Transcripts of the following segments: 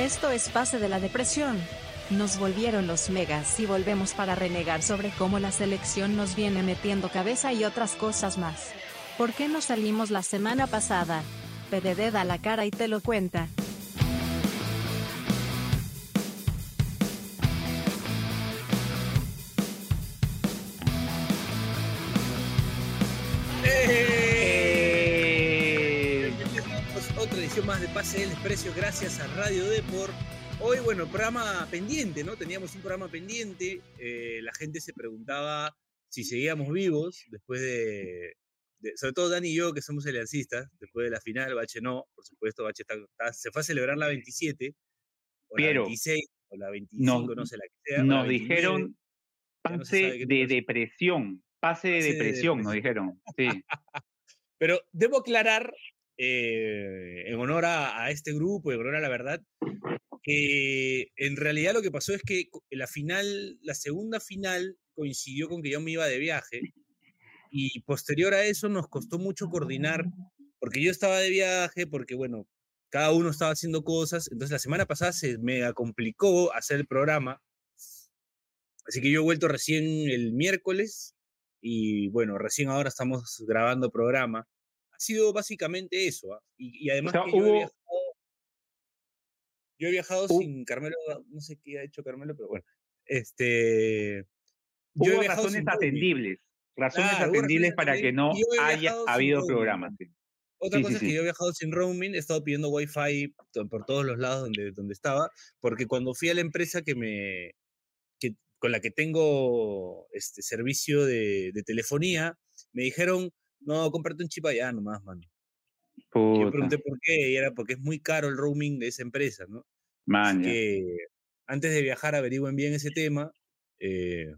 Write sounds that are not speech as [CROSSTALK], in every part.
Esto es Pase de la Depresión. Nos volvieron los megas y volvemos para renegar sobre cómo la selección nos viene metiendo cabeza y otras cosas más. ¿Por qué no salimos la semana pasada? PDD da la cara y te lo cuenta. Más de Pase del Desprecio, gracias a Radio Deport. Hoy, bueno, programa pendiente, ¿no? Teníamos un programa pendiente. eh, la gente se preguntaba si seguíamos vivos después de, de- Sobre todo Dani y yo, que somos aliancistas, después de la final. Bache no, por supuesto. Bache está- está- se fue a celebrar la 27, o Piero, la 26, o la 25, nos- no sé la que sea. Nos 29. dijeron no se pase de depresión. Pase de Pase de depresión, nos dijeron. Sí. [LAUGHS] Pero debo aclarar, eh, en honor a, este grupo, en honor a la verdad, que en realidad lo que pasó es que la final, la segunda final coincidió con que yo me iba de viaje y posterior a eso nos costó mucho coordinar, porque yo estaba de viaje, porque bueno, cada uno estaba haciendo cosas, entonces la semana pasada se me complicó hacer el programa, así que yo he vuelto recién el miércoles y bueno, recién ahora estamos grabando programa. Sido básicamente eso, ¿ah? y, y además sea, que yo he viajado, yo he viajado sin Carmelo, no sé qué ha hecho Carmelo, pero bueno, este... Yo he Hubo razones atendibles. Razones atendibles razones para que no haya habido programas. sí. Otra Sí, cosa sí, es que yo he viajado sin roaming, he estado pidiendo wifi por todos los lados donde, donde estaba, porque cuando fui a la empresa que me, que, con la que tengo este servicio de, de telefonía, me dijeron, no, cómprate un chip allá nomás, mano. Y yo Puta, pregunté por qué, y era porque es muy caro el roaming de esa empresa, ¿no? man, Así que antes de viajar averigüen bien ese tema, eh,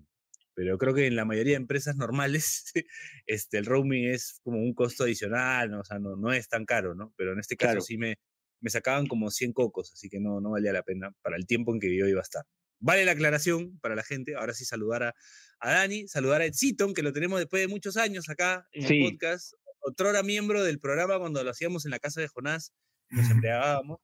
pero creo que en la mayoría de empresas normales [LAUGHS] este, el roaming es como un costo adicional, ¿no? o sea, no, no es tan caro, ¿no? Pero en este caso Claro. sí me, me sacaban como 100 cocos, así que no, no valía la pena para el tiempo en que yo iba a estar. Vale la aclaración para la gente, ahora sí saludar a, a Dani, saludar a Edsiton, que lo tenemos después de muchos años acá en Sí. el podcast, otrora miembro del programa cuando lo hacíamos en la casa de Jonás, nos [LAUGHS] embriagábamos.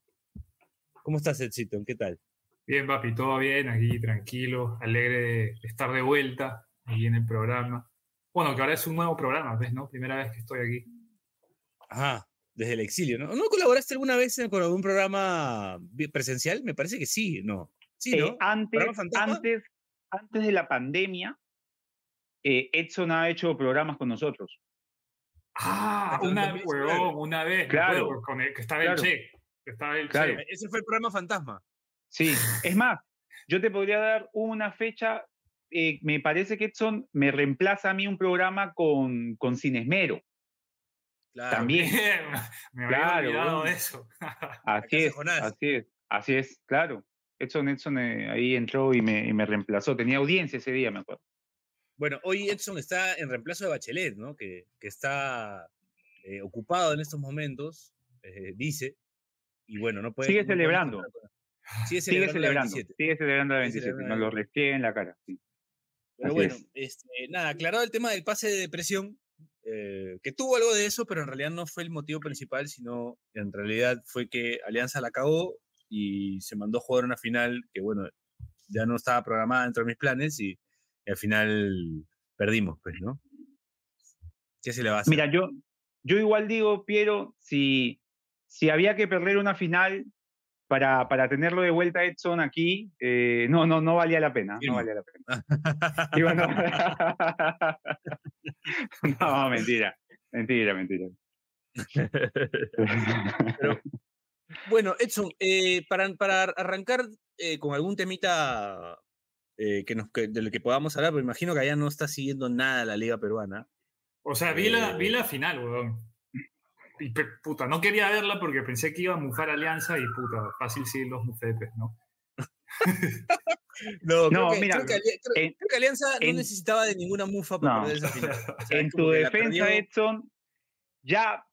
¿Cómo estás, Edsiton? ¿Qué tal? Bien, papi, todo bien, aquí tranquilo, alegre de estar de vuelta aquí en el programa. Bueno, que ahora es un nuevo programa, ¿ves? ¿No? Primera vez que estoy aquí. Ajá, desde el exilio, ¿no? ¿No colaboraste alguna vez con algún programa presencial? Me parece que sí, ¿no? Sí, Eh, antes, antes, antes de la pandemia, eh, Edson ha hecho programas con nosotros. Ah, una, huevón, vez, Claro. con el- que estaba Claro. el Che, que estaba el Claro. Che. Ese fue el programa fantasma. Sí, es más, yo te podría dar una fecha. eh, me parece que Edson me reemplaza a mí un programa con, con Cinesmero. Claro. También. [LAUGHS] me había Claro, de eso. [LAUGHS] Así es, así es, así es, claro. Edson, Edson eh, ahí entró y me, y me reemplazó. Tenía audiencia ese día, me acuerdo. Bueno, hoy Edson está en reemplazo de Bachelet, ¿no? Que, que está eh, ocupado en estos momentos, eh, dice. Y bueno, no puede. Sigue no celebrando. contar con- Sigue Sigue celebrando. la celebrando, 27. sigue celebrando la Sigue 27. celebrando Nos lo restriegue en la cara. sí. Pero Así bueno, es. este, nada, aclarado el tema del pase de depresión, eh, que tuvo algo de eso, pero en realidad no fue el motivo principal, sino en realidad fue que Alianza la cagó y se mandó a jugar una final que, bueno, ya no estaba programada dentro de mis planes y, y al final perdimos, pues, ¿no? ¿Qué se le va a hacer? Mira, yo, yo igual digo, Piero, si, si había que perder una final para, para tenerlo de vuelta Edson aquí, eh, no, no, no valía la pena. No valía la pena. [LAUGHS] Digo, no. [LAUGHS] no, mentira. Mentira, mentira. Pero, bueno, Edson, eh, para, para arrancar eh, con algún temita eh, que nos, que, del que podamos hablar, porque imagino que allá no está siguiendo nada la liga peruana. O sea, vi la, Eh. vi la final, huevón. Y puta, no quería verla porque pensé que iba a mufar Alianza y puta, fácil sí los mufetes, ¿no? No, [LAUGHS] No, creo, que, mira, creo que Ali- creo- en- creo que Alianza no necesitaba de ninguna mufa para No. perder esa [LAUGHS] final. O sea, en tu defensa. Edson, ya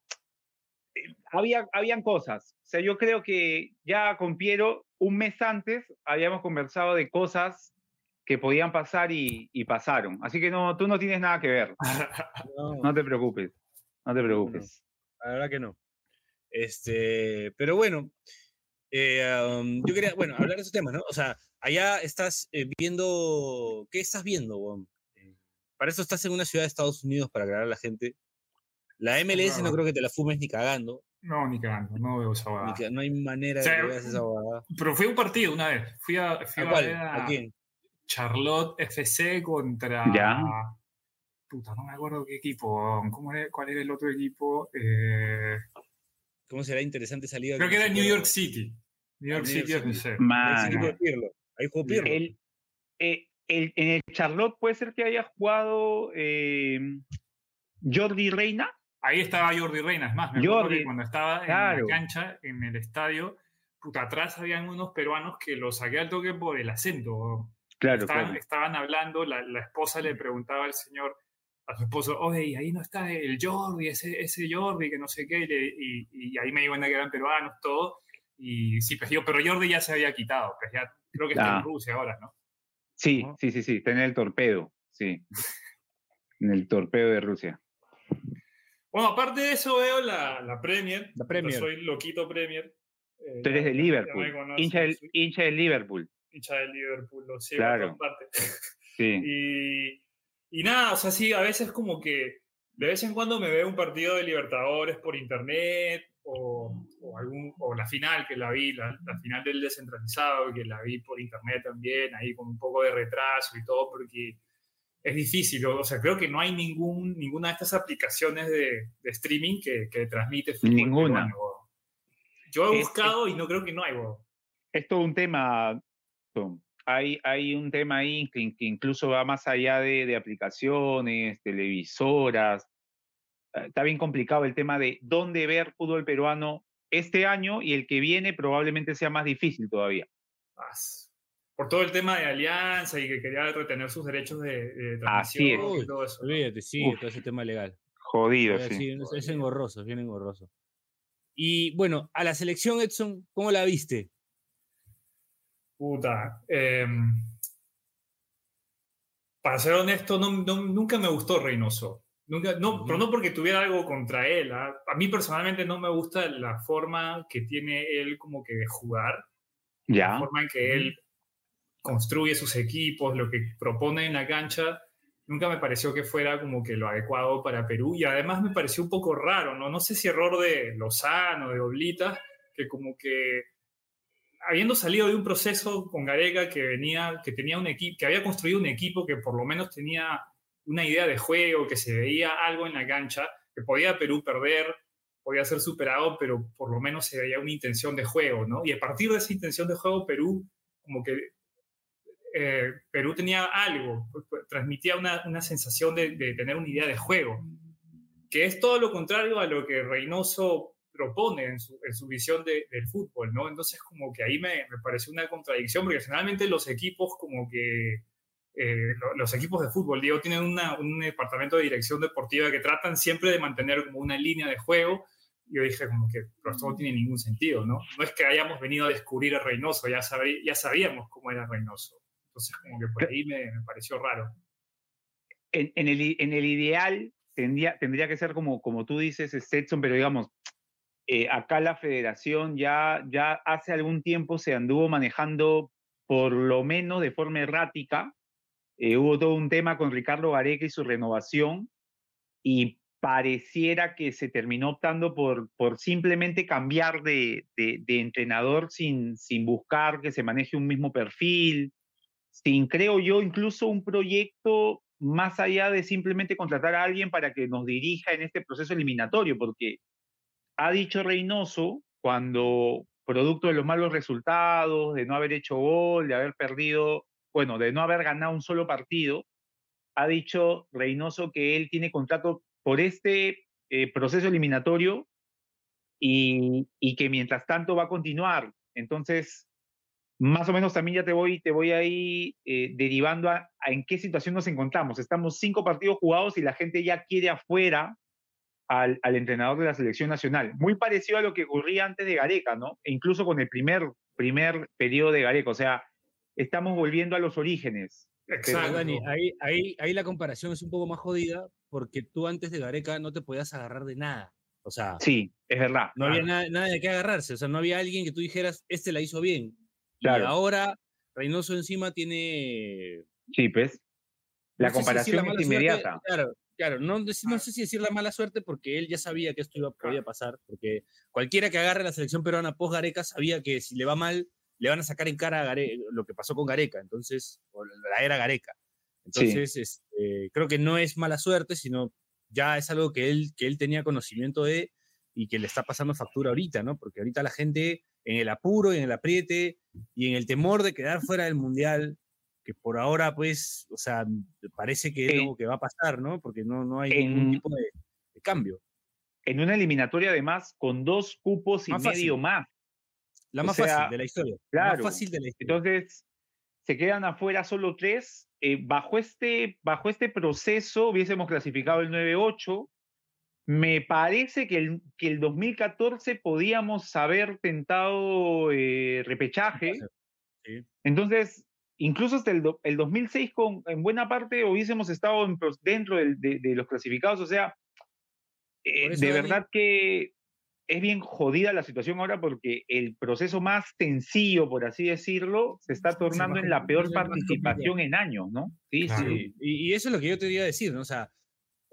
había, habían cosas. O sea, yo creo que ya con Piero, un mes antes, habíamos conversado de cosas que podían pasar y, y pasaron. Así que no, tú no tienes nada que ver. No, No te preocupes. No te preocupes. la verdad que no. Este, pero bueno, Eh, um, yo quería, bueno, hablar de esos temas, ¿no? O sea, allá estás eh, viendo, ¿qué estás viendo, Juan? Eh, para eso estás en una ciudad de Estados Unidos para aclarar a la gente. La MLS no, No. creo que te la fumes ni cagando. No, ni cagando, no veo esa ni huevada. que- no hay manera O sea, de que veas esa huevada. Pero fui a un partido una vez. Fui a, fui ¿A a cuál? ver ¿A a quién? Charlotte FC contra. Ya. Puta, no me acuerdo qué equipo. ¿Cómo era- ¿Cuál era el otro equipo? Eh, ¿Cómo será interesante esa liga? creo que era New? York City. New York New City York City. FC. Ese Man, equipo de Pirlo. Ahí jugó Pirlo. el, eh, el- en el Charlotte puede ser que haya jugado eh, Jordi Reina. Ahí estaba Jordi Reina. Es más, me acuerdo Jordi, que cuando estaba en claro. la cancha, en el estadio, puta, atrás habían unos peruanos que los saqué al toque por el acento. Claro, estaban, claro. estaban hablando, la, la esposa le preguntaba al señor, a su esposo, oye, y ahí no está el Jordi, ese, ese Jordi, que no sé qué, y, le- y- y ahí me di cuenta que eran peruanos, todo. Y sí, pues yo, pero Jordi ya se había quitado, pues ya creo que está Ah. en Rusia ahora, ¿no? Sí, ¿no? sí, sí, sí. Está en el torpedo. Sí. En el torpedo de Rusia. Bueno, aparte de eso veo la, la Premier. La Premier. Soy loquito Premier. Eh, Tú eres de Liverpool. me conocen, hincha, del, soy hincha del Liverpool. hincha del Liverpool, lo sigo Claro. en. Sí. [LAUGHS] Y, y nada, o sea, sí, a veces como que de vez en cuando me veo un partido de Libertadores por internet o, o, algún, o la final que la vi, la, la final del descentralizado que la vi por internet también, ahí con un poco de retraso y todo, porque es difícil, o sea, creo que no hay ningún, ninguna de estas aplicaciones de, de streaming que, que transmite fútbol Ninguna. peruano. Yo he Es- buscado y no creo que no hay, weón. Es todo un tema. Hay, hay un tema ahí que, que incluso va más allá de, de aplicaciones, televisoras. Eh, Está bien complicado el tema de dónde ver fútbol peruano este año y el que viene probablemente sea más difícil todavía. As- Por todo el tema de alianza y que quería retener sus derechos de, de Así es. transmisión y todo eso. ¿no? Olvídate, sí, Uf. todo ese tema legal. Jodido, sí. sí, es, es engorroso, es bien engorroso. Y bueno, a la selección, Edson, ¿cómo la viste? Puta. em, para ser honesto, no, no- nunca me gustó Reynoso. Nunca, no. Pero no porque tuviera algo contra él. ¿ah? A mí personalmente no me gusta la forma que tiene él como que de jugar. la forma en que él construye sus equipos, lo que propone en la cancha, nunca me pareció que fuera como que lo adecuado para Perú y además me pareció un poco raro, ¿no? No sé si error de Lozano, de Oblita, que como que habiendo salido de un proceso con Gareca que venía, que tenía un equipo, que había construido un equipo que por lo menos tenía una idea de juego, que se veía algo en la cancha, que podía Perú perder, podía ser superado, pero por lo menos se veía una intención de juego, ¿no? Y a partir de esa intención de juego, Perú, como que eh, Perú tenía algo, pues, pues, transmitía una, una sensación de, de tener una idea de juego, que es todo lo contrario a lo que Reynoso propone en su, en su visión de- del fútbol, ¿no? Entonces, como que ahí me, me pareció una contradicción, porque generalmente los equipos, como que eh, lo- los equipos de fútbol, digo, tienen una- un departamento de dirección deportiva que tratan siempre de mantener como una línea de juego. Yo dije como que, pero esto no tiene ningún sentido, ¿no? No es que hayamos venido a descubrir a Reynoso, ya, sabrí- ya sabíamos cómo era Reynoso. Entonces, como que por ahí me, me pareció raro. en, en el, en el ideal tendría, tendría que ser como, como tú dices, Stetson, pero digamos, eh, acá la federación ya, ya hace algún tiempo se anduvo manejando por lo menos de forma errática. Eh, hubo todo un tema con Ricardo Gareca y su renovación y pareciera que se terminó optando por, por simplemente cambiar de, de- de entrenador sin, sin buscar que se maneje un mismo perfil, sin, creo yo, incluso un proyecto más allá de simplemente contratar a alguien para que nos dirija en este proceso eliminatorio, porque ha dicho Reynoso, cuando producto de los malos resultados, de no haber hecho gol, de haber perdido, bueno, de no haber ganado un solo partido, ha dicho Reynoso que él tiene contrato por este eh, proceso eliminatorio y, y que mientras tanto va a continuar. Entonces, más o menos también ya te voy, te voy ahí eh, derivando a, a en qué situación nos encontramos. Estamos cinco partidos jugados y la gente ya quiere afuera al, al entrenador de la selección nacional. Muy parecido a lo que ocurría antes de Gareca, ¿no? E incluso con el primer, primer periodo de Gareca. O sea, estamos volviendo a los orígenes. Pero, Exacto. Dani, ahí, ahí, ahí la comparación es un poco más jodida porque tú antes de Gareca no te podías agarrar de nada. O sea, sí, es verdad. No había nada, de qué agarrarse, o sea, no había alguien que tú dijeras, este la hizo bien. Claro. Y ahora Reynoso encima tiene... Pues. La comparación es inmediata. claro, claro. No, no, sé si decir la mala suerte porque él ya sabía que esto iba, podía pasar, porque cualquiera que agarre la selección peruana post Gareca sabía que si le va mal, le van a sacar en cara a lo que pasó con Gareca, entonces, o la era Gareca. Entonces, este, creo que no es mala suerte, sino ya es algo que él, que él tenía conocimiento de y que le está pasando factura ahorita, ¿no? Porque ahorita la gente en el apuro, en el apriete y en el temor de quedar fuera del Mundial, que por ahora, pues, o sea, parece que es algo que va a pasar, ¿no? Porque no, no hay ningún tipo de, cambio. En una eliminatoria, además, con dos cupos y medio más. La más fácil de la historia. Claro. más fácil de la historia. Entonces, se quedan afuera solo tres. Eh, bajo, este, bajo este proceso hubiésemos clasificado el 9-8. Me parece que el, que el 2014 podíamos haber tentado eh, repechaje. Entonces, incluso hasta el, el 2006, con, en buena parte hubiésemos estado dentro de, los clasificados. O sea, eh, de verdad que es bien jodida la situación ahora porque el proceso más sencillo, por así decirlo, se está tornando en la peor participación en años, ¿no? Sí, sí. Y, eso es lo que yo te iba a decir, ¿no? O sea,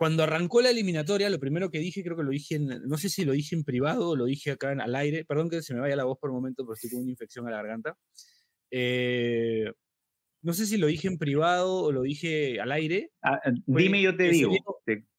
cuando arrancó la eliminatoria, lo primero que dije, creo que lo dije en, no sé si lo dije en privado o lo dije acá en, al aire, perdón que se me vaya la voz por un momento, pero estoy con una infección a la garganta. Eh, no sé si lo dije en privado o lo dije al aire. Ah, eh, dime, yo te digo.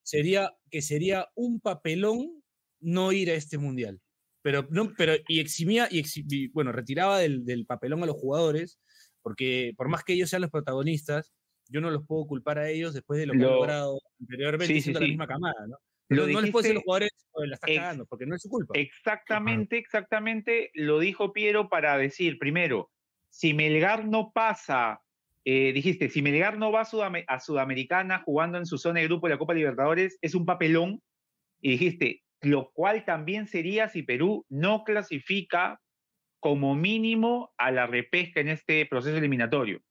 sería, que sería un papelón no ir a este mundial. Pero, no, pero y eximía, y, bueno, retiraba del, del, papelón a los jugadores, porque por más que ellos sean los protagonistas, yo no los puedo culpar a ellos después de lo que han logrado anteriormente siendo la misma camada, ¿no? no les puedo decir a los jugadores, la están cagando, porque no es su culpa. Exactamente, exactamente, lo dijo Piero para decir, primero, si Melgar no pasa eh, dijiste, si Melgar no va a, a, Sudamericana jugando en su zona de grupo de la Copa Libertadores, es un papelón. Y dijiste, lo cual también sería si Perú no clasifica como mínimo a la repesca en este proceso eliminatorio.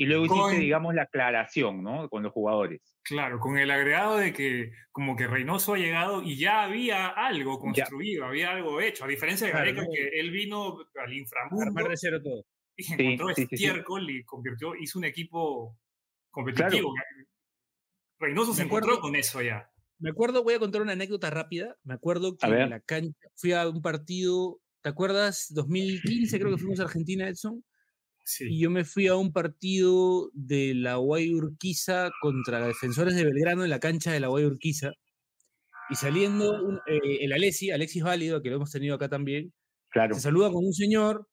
Y luego hiciste, digamos, la aclaración, ¿no? Con los jugadores. Claro, con el agregado de que como que Reynoso ha llegado y ya había algo construido, había algo hecho, a diferencia de Gareca, que él vino al inframundo. todo. Y encontró estiércol y convirtió, hizo un equipo competitivo. Reynoso se encontró con eso ya. Me acuerdo, voy a contar una anécdota rápida. Me acuerdo que en la cancha fui a un partido, ¿te acuerdas? 2015 creo que fuimos a Argentina, Edson. Sí. Y yo me fui a un partido de la Guay Urquiza contra Defensores de Belgrano en la cancha de la Guay Urquiza. Y saliendo eh, el Alexis, Alexis Válido, que lo hemos tenido acá también, claro. se saluda con un señor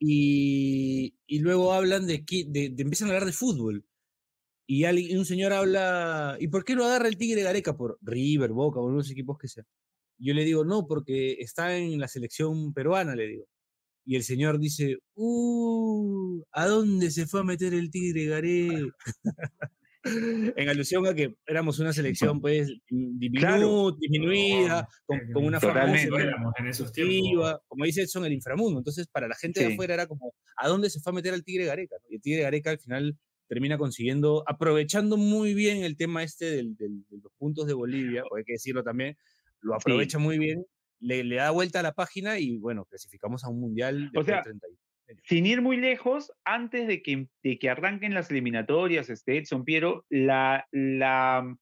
y, y luego hablan de, de, de, empiezan a hablar de fútbol y, un señor habla, ¿y por qué lo agarra el Tigre Gareca? Por River, Boca, por los equipos que sea. Yo le digo, no, porque está en la selección peruana, le digo. Y el señor dice, uh, ¿a dónde se fue a meter el Tigre Gareca? [LAUGHS] en alusión a que éramos una selección [LAUGHS] pues disminuida, con, una forma como dice son el inframundo. Entonces, para la gente de afuera era como, ¿a dónde se fue a meter el Tigre Gareca? Y el Tigre Gareca al final termina consiguiendo, aprovechando muy bien el tema este del, de los puntos de Bolivia, o hay que decirlo también, lo aprovecha muy bien, le, le, da vuelta a la página y bueno, clasificamos a un mundial de o sea, Sin ir muy lejos, antes de que, de que arranquen las eliminatorias, este Edson Piero, la, la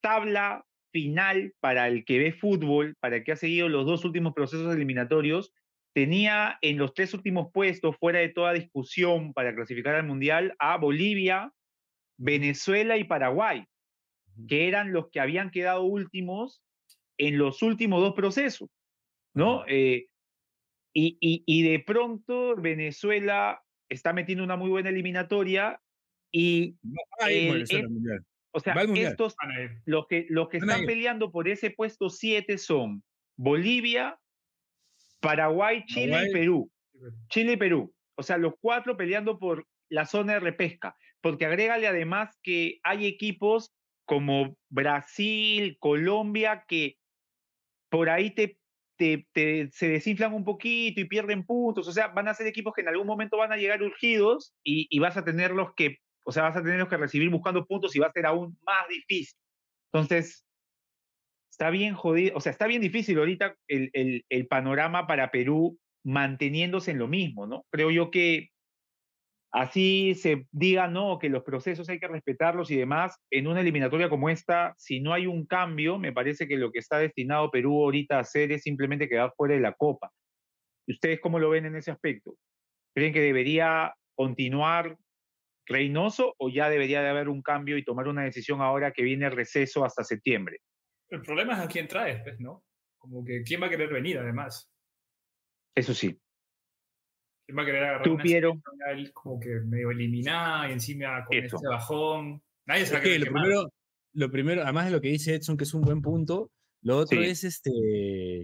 tabla final para el que ve fútbol, para el que ha seguido los dos últimos procesos eliminatorios, tenía en los tres últimos puestos, fuera de toda discusión para clasificar al Mundial, a Bolivia, Venezuela y Paraguay, que eran los que habían quedado últimos en los últimos dos procesos, ¿no? Eh, y, y, de pronto Venezuela está metiendo una muy buena eliminatoria y... o sea, estos, los que, los que están peleando por ese puesto 7 son Bolivia, Paraguay, Chile y Perú. Chile y Perú. O sea, los cuatro peleando por la zona de repesca. Porque agrégale además que hay equipos como Brasil, Colombia, que por ahí te, se desinflan un poquito y pierden puntos. O sea, van a ser equipos que en algún momento van a llegar urgidos y, y vas a tenerlos que, o sea, vas a tenerlos que recibir buscando puntos y va a ser aún más difícil. Entonces, está bien jodido, o sea, está bien difícil ahorita el, el, el panorama para Perú manteniéndose en lo mismo, ¿no? Creo yo que así se diga, no, que los procesos hay que respetarlos y demás, en una eliminatoria como esta, si no hay un cambio, me parece que lo que está destinado Perú ahorita a hacer es simplemente quedar fuera de la Copa. ¿Ustedes cómo lo ven en ese aspecto? ¿Creen que debería continuar Reynoso o ya debería de haber un cambio y tomar una decisión ahora que viene el receso hasta septiembre? El problema es a quién traes, pues, ¿no? Como que quién va a querer venir, además. Eso sí. ¿Quién va a querer agarrar una él como que medio eliminada y encima con Eso. este bajón? Nadie se va Es a que querer lo quemar. primero, lo primero, además de lo que dice Edson, que es un buen punto, lo otro Sí. es este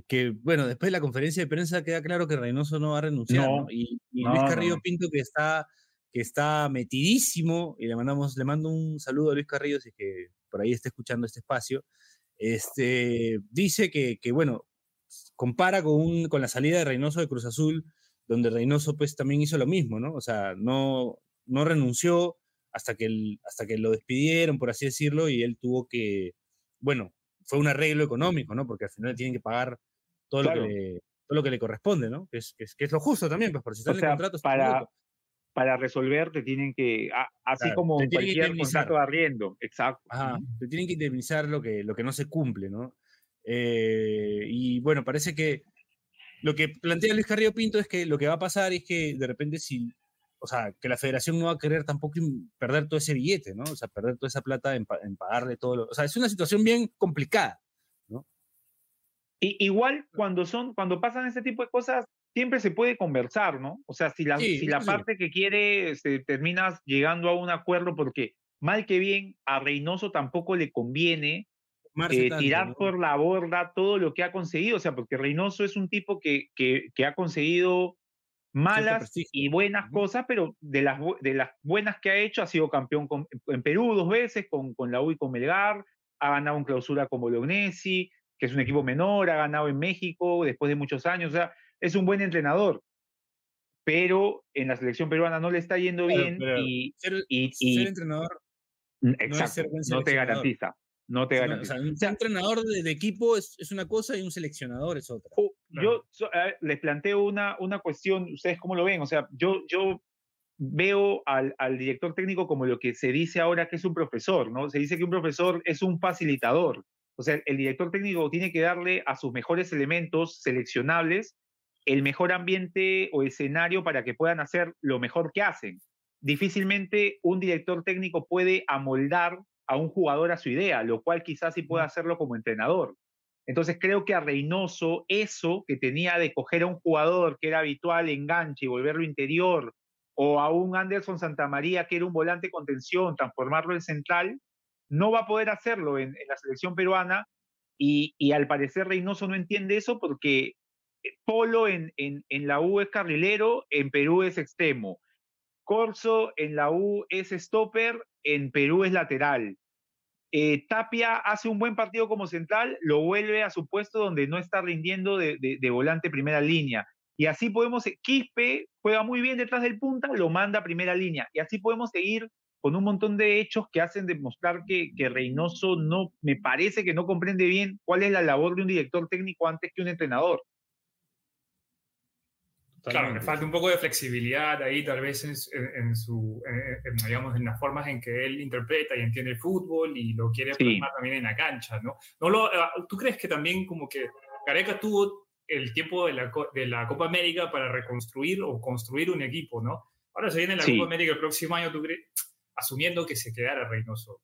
que, bueno, después de la conferencia de prensa queda claro que Reynoso no va a renunciar, No, ¿no? Y, y no, Luis Carrillo no. Pinto que está, que está metidísimo, y le mandamos, le mando un saludo a Luis Carrillo, si es que por ahí está escuchando este espacio. Este dice que, que, bueno, compara con, un- con la salida de Reynoso de Cruz Azul, donde Reynoso pues también hizo lo mismo, ¿no? O sea, no, no renunció hasta que, el- hasta que lo despidieron, por así decirlo, y él tuvo que, bueno, fue un arreglo económico, ¿no? Porque al final tienen que pagar todo, Claro. lo, que le, todo lo que le corresponde, ¿no? Que es, que es, que es lo justo también, pues por si está O en contrato. para, para resolver te tienen que, a- así Claro, como te en cualquier contrato de arriendo, exacto. Ajá, te tienen que indemnizar lo que, lo que no se cumple, ¿no? Eh, y bueno, parece que lo que plantea Luis Carrillo Pinto es que lo que va a pasar es que de repente si, o sea, que la federación no va a querer tampoco perder todo ese billete, ¿no? O sea, perder toda esa plata en, en pagarle todo lo... O sea, es una situación bien complicada. Y, igual cuando son, cuando pasan ese tipo de cosas, siempre se puede conversar, ¿no? O sea, si la, Sí, si la sí. parte que quiere este, terminas llegando a un acuerdo, porque mal que bien a Reynoso tampoco le conviene eh, tirar ¿no? por la borda todo lo que ha conseguido, o sea, porque Reynoso es un tipo que, que, que ha conseguido malas y buenas Ujú. cosas, pero de las, de las buenas que ha hecho, ha sido campeón con- en Perú dos veces, con, con la U y con Melgar, ha ganado en clausura con Bolognesi, que es un equipo menor, ha ganado en México después de muchos años, o sea, es un buen entrenador, pero en la selección peruana no le está yendo Claro, bien pero y, Ser, y, ser y- entrenador, exacto, ser buen no te garantiza, no te sino- o garantiza. sea, un O sea, entrenador de, de equipo es, es una cosa y un seleccionador es otra. Claro. yo so- ver, les planteo una, una cuestión, ¿ustedes cómo lo ven? O sea, yo, yo veo al, al director técnico como lo que se dice ahora que es un profesor, ¿no? Se dice que un profesor es un facilitador. O sea, el director técnico tiene que darle a sus mejores elementos seleccionables el mejor ambiente o escenario para que puedan hacer lo mejor que hacen. Difícilmente un director técnico puede amoldar a un jugador a su idea, lo cual quizás sí pueda hacerlo como entrenador. Entonces creo que a Reynoso eso que tenía de coger a un jugador que era habitual enganche y volverlo interior, o a un Anderson Santamaría que era un volante contención, transformarlo en central, no va a poder hacerlo en, en la selección peruana y, y al parecer Reynoso no entiende eso porque eh, Polo en, en, en la U es carrilero, en Perú es extremo. Corso en la U es stopper, en Perú es lateral. Eh, Tapia hace un buen partido como central, lo vuelve a su puesto donde no está rindiendo de, volante primera línea. Y así podemos, Quispe juega muy bien detrás del punta, lo manda a primera línea. Y así podemos seguir con un montón de hechos que hacen demostrar que, que Reynoso no, me parece que no comprende bien cuál es la labor de un director técnico antes que un entrenador. Claro, le Totalmente. falta un poco de flexibilidad ahí, tal vez en, en- su, en- digamos, en las formas en que él interpreta y entiende el fútbol y lo quiere Sí. plasmar también en la cancha, ¿no? no lo, ah, ¿Tú crees que también como que Gareca tuvo el tiempo de la, de la Copa América para reconstruir o construir un equipo, ¿no? Ahora se viene la Sí. Copa América el próximo año, ¿tú crees? Asumiendo que se quedara Reynoso.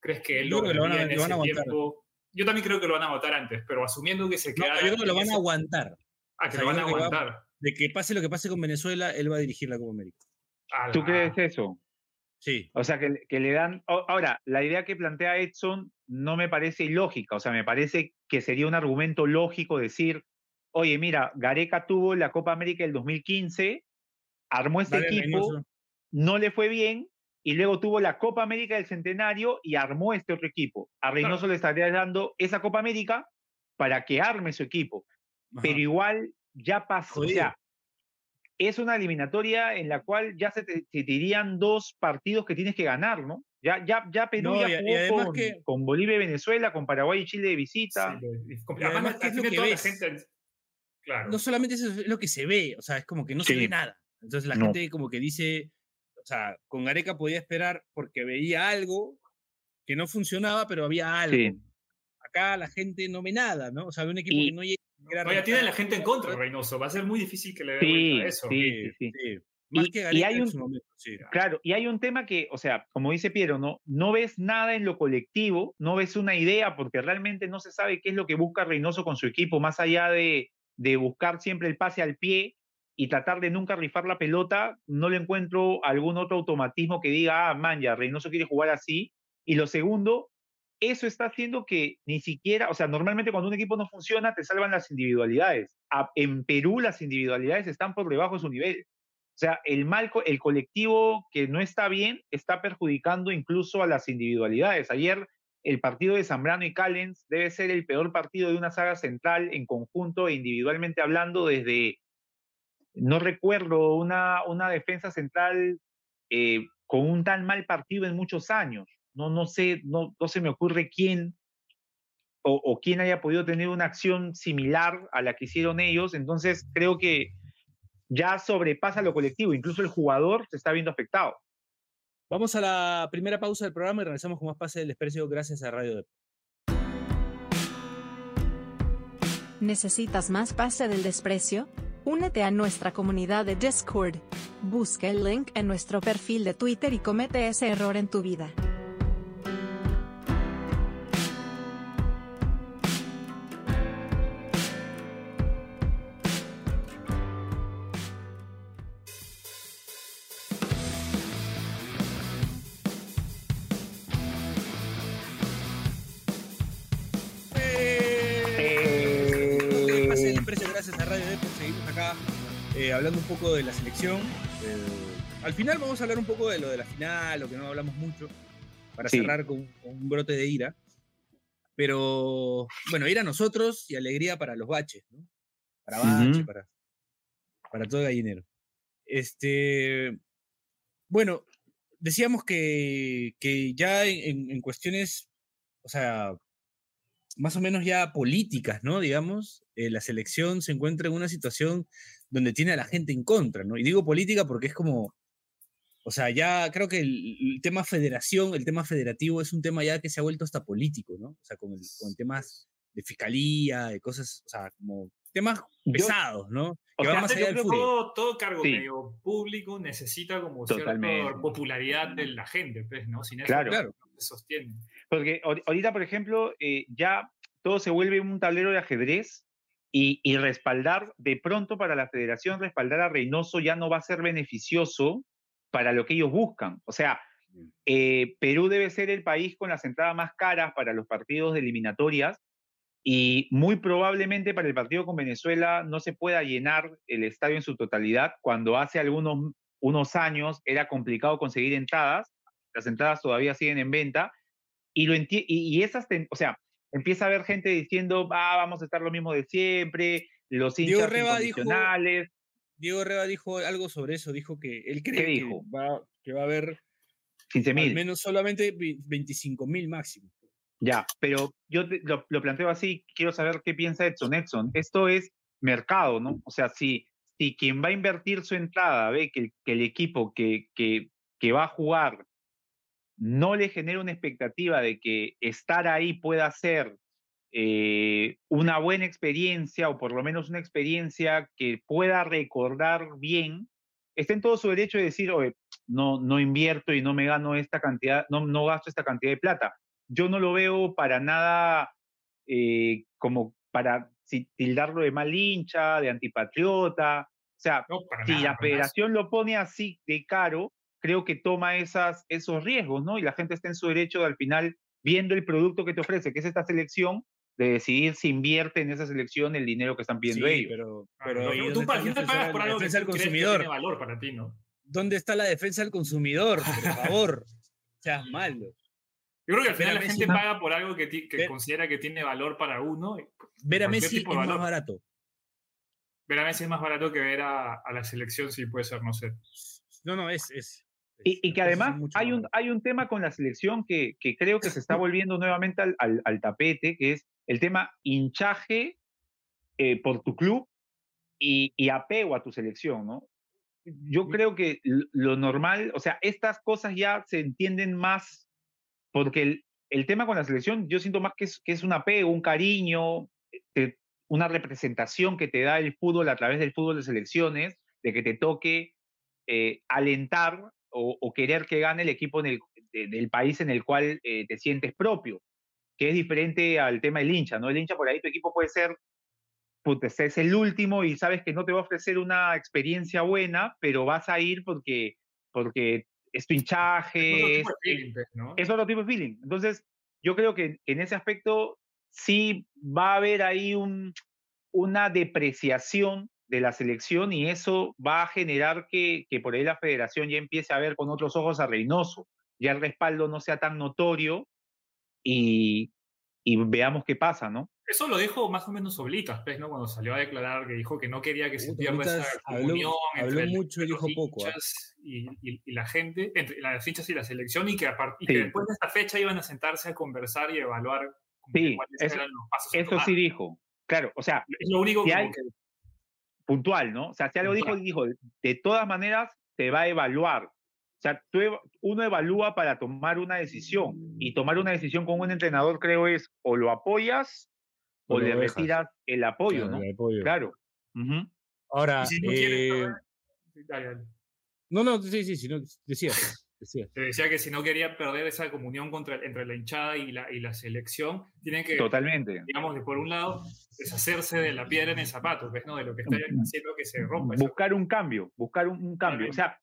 ¿Crees que él lo que lo van a- en lo van a ese aguantar. tiempo? Yo también creo que lo van a votar antes, pero asumiendo que se No, quedara... yo creo que lo van a ese- aguantar. Ah, que o sea, lo van a que va- aguantar. De que pase lo que pase con Venezuela, él va a dirigir la Copa América. ¿Tú crees eso? Sí. O sea, que, que le dan... Ahora, la idea que plantea Edson no me parece ilógica, o sea, me parece que sería un argumento lógico decir, oye, mira, Gareca tuvo la Copa América del 2015, armó este Dale, equipo, Reynoso. no le fue bien, y luego tuvo la Copa América del Centenario y armó este otro equipo. A Reynoso le estaría dando esa Copa América para que arme su equipo, Ajá. pero igual ya pasó, o sea, es una eliminatoria en la cual ya se te, te irían dos partidos que tienes que ganar, ¿no? Ya, ya, ya Perú No, ya y a- y jugó con, que- con Bolivia y Venezuela, con Paraguay y Chile de visita. Sí, es complicado. Y además, Además, ¿qué es lo tiene que toda la ves? gente. Claro. no solamente eso es lo que se ve, o sea, es como que no se ve nada. Entonces la No. gente como que dice, o sea, con Gareca podía esperar porque veía algo que no funcionaba, pero había algo. Sí. Acá la gente no ve nada, ¿no? O sea, ve un equipo Y- que no llega ya tiene la gente en contra, Reynoso. Va a ser muy difícil que le dé Sí, vuelta a eso. sí, sí, sí. Sí, Más Y- que y hay un- su momento, sí. Claro, y hay un tema que, o sea, como dice Piero, ¿no? No ves nada en lo colectivo, no ves una idea, porque realmente no se sabe qué es lo que busca Reynoso con su equipo, más allá de, de buscar siempre el pase al pie y tratar de nunca rifar la pelota, no le encuentro algún otro automatismo que diga, ah, man, ya, Reynoso quiere jugar así. Y lo segundo, eso está haciendo que ni siquiera, o sea, normalmente cuando un equipo no funciona, te salvan las individualidades. En Perú las individualidades están por debajo de su nivel. O sea, el mal, el colectivo que no está bien está perjudicando incluso a las individualidades. Ayer el partido de Zambrano y Callens debe ser el peor partido de una saga central en conjunto e individualmente hablando desde, no recuerdo, una, una defensa central eh, con un tan mal partido en muchos años. No, no sé, no, no se me ocurre quién o, o quién haya podido tener una acción similar a la que hicieron ellos. Entonces creo que ya sobrepasa lo colectivo, incluso el jugador se está viendo afectado. Vamos a la primera pausa del programa y regresamos con más Pase del Desprecio gracias a Radio Dep. ¿Necesitas más pase del desprecio? Únete a nuestra comunidad de Discord. Busca el link en nuestro perfil de Twitter y comete ese error en tu vida. Poco de la selección. Eh, al final vamos a hablar un poco de lo de la final, lo que no hablamos mucho, para Sí. cerrar con, con un brote de ira. Pero bueno, ir a nosotros y alegría para los baches, ¿no? Para bache, Ujú. para, para todo gallinero. Este, bueno, decíamos que, que ya en, en- en cuestiones, o sea, más o menos ya políticas, ¿no? Digamos, eh, la selección se encuentra en una situación donde tiene a la gente en contra, ¿no? Y digo política porque es como, o sea, ya creo que el, el tema federación, el tema federativo es un tema ya que se ha vuelto hasta político, ¿no? O sea, con, el- con temas de fiscalía, de cosas, o sea, como temas Yo- pesados, ¿no? o Que sea, va más Yo allá del creo que fútbol. todo, todo cargo Sí. medio público necesita como cierta Totalmente. popularidad de la gente, pues, ¿no? Sin eso Claro. Claro. no se sostiene. Porque ahor- ahorita, por ejemplo, eh, ya todo se vuelve un tablero de ajedrez y, y respaldar, de pronto para la federación, respaldar a Reynoso ya no va a ser beneficioso para lo que ellos buscan. O sea, eh, Perú debe ser el país con las entradas más caras para los partidos de eliminatorias y muy probablemente para el partido con Venezuela no se pueda llenar el estadio en su totalidad cuando hace algunos unos años era complicado conseguir entradas, las entradas todavía siguen en venta y lo y, y esas, o sea, empieza a haber gente diciendo, ah, vamos a estar lo mismo de siempre, los hinchas dijo- incondicionales, Diego Reba dijo algo sobre eso, dijo que él cree ¿Qué que dijo? va, que va a haber 15 al menos solamente 25 mil máximo. Ya, pero yo te- lo, lo planteo así, quiero saber qué piensa Edson. Edson, esto es mercado, ¿no? O sea, si, si quien va a invertir su entrada ve que, el- que el equipo que, que, que va a jugar no le genera una expectativa de que estar ahí pueda ser eh, una buena experiencia o por lo menos una experiencia que pueda recordar bien, está en todo su derecho de decir, oye, no, no invierto y no me gano esta cantidad, no, no gasto esta cantidad de plata yo no lo veo para nada eh, como para si- tildarlo de mal hincha, de antipatriota. O sea, No, si nada, la federación lo pone así de caro, creo que toma esas, esos riesgos, ¿no? Y la gente está en su derecho de al final, viendo el producto que te ofrece, que es esta selección, de decidir si invierte en esa selección el dinero que están pidiendo Sí, ellos. pero, pero ¿y tú dónde está para la final defensa pagas del- por algo que consumidor? tiene valor para ti, ¿no? ¿Dónde está la defensa del consumidor? [LAUGHS] Por favor, seas malo. Yo creo que al final la Messi, gente ¿no? paga por algo que, ti- que Ver- considera que tiene valor para uno. Ver a Messi es más barato. ver a Messi es más barato que ver a, a la selección, si puede ser, no sé. No, no, es. es y, y, que además hay un, hay un tema con la selección que, que creo que se está volviendo nuevamente al, al, al tapete, que es el tema hinchaje eh, por tu club y, y, apego a tu selección, ¿no? Yo creo que lo normal, o sea, estas cosas ya se entienden más porque el, el tema con la selección, yo siento más que es, que es un apego, un cariño, te, una representación que te da el fútbol a través del fútbol de selecciones, de que te toque eh, alentar o, o, querer que gane el equipo en el, de, del país en el cual eh, te sientes propio, que es diferente al tema del hincha, ¿no? El hincha por ahí tu equipo puede ser, pues, es el último y sabes que no te va a ofrecer una experiencia buena, pero vas a ir porque, porque es tu hinchaje, es, feeling, ¿no? es otro tipo de feeling. Entonces, yo creo que en ese aspecto sí va a haber ahí un, una depreciación de la selección y eso va a generar que, que, por ahí la federación ya empiece a ver con otros ojos a Reynoso, ya el respaldo no sea tan notorio y, y veamos qué pasa, ¿no? Eso lo dijo más o menos Oblitas, pues, ¿no? Cuando salió a declarar que dijo que no quería que se pierda esa comunión habló, entre, habló mucho entre y dijo poco. ¿eh? Y, y, y, la gente, entre las hinchas y la selección, y que, a part, y sí. que después de esta fecha iban a sentarse a conversar y evaluar sí, cuáles eso, eran los pasos. Eso sí dijo. Claro, o sea, es lo único si que, hay, que, puntual, ¿no? O sea, si algo dijo, dijo, de todas maneras te va a evaluar. O sea, tú, uno evalúa para tomar una decisión y tomar una decisión con un entrenador creo es o lo apoyas o, o le dejas. retiras el apoyo, claro, ¿no? El apoyo. Claro. Uh -huh. Ahora, si no, eh... dale, dale. no, no, sí, sí, sí, no, decía. Te decía que si no querían perder esa comunión contra, entre la hinchada y la, y la selección, tienen que, Totalmente. digamos, de por un lado, deshacerse de la piedra en el zapato, ¿ves? ¿no? De lo que está haciendo que se rompa. Buscar un cambio, buscar un, un cambio. O sea,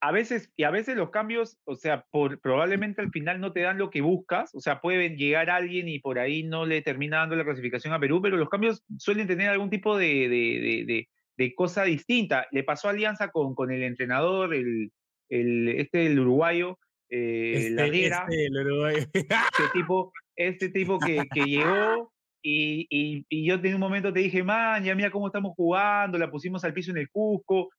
a veces, y a veces los cambios, o sea, por, probablemente al final no te dan lo que buscas, o sea, pueden llegar alguien y por ahí no le termina dando la clasificación a Perú, pero los cambios suelen tener algún tipo de, de, de, de, de cosa distinta. Le pasó a Alianza con, con el entrenador, el, el, este, el uruguayo, eh, este, Larriera, este, el uruguayo. este tipo, este tipo [LAUGHS] que, que llegó y, y, y, yo en un momento te dije, man, ya mira cómo estamos jugando, la pusimos al piso en el Cusco.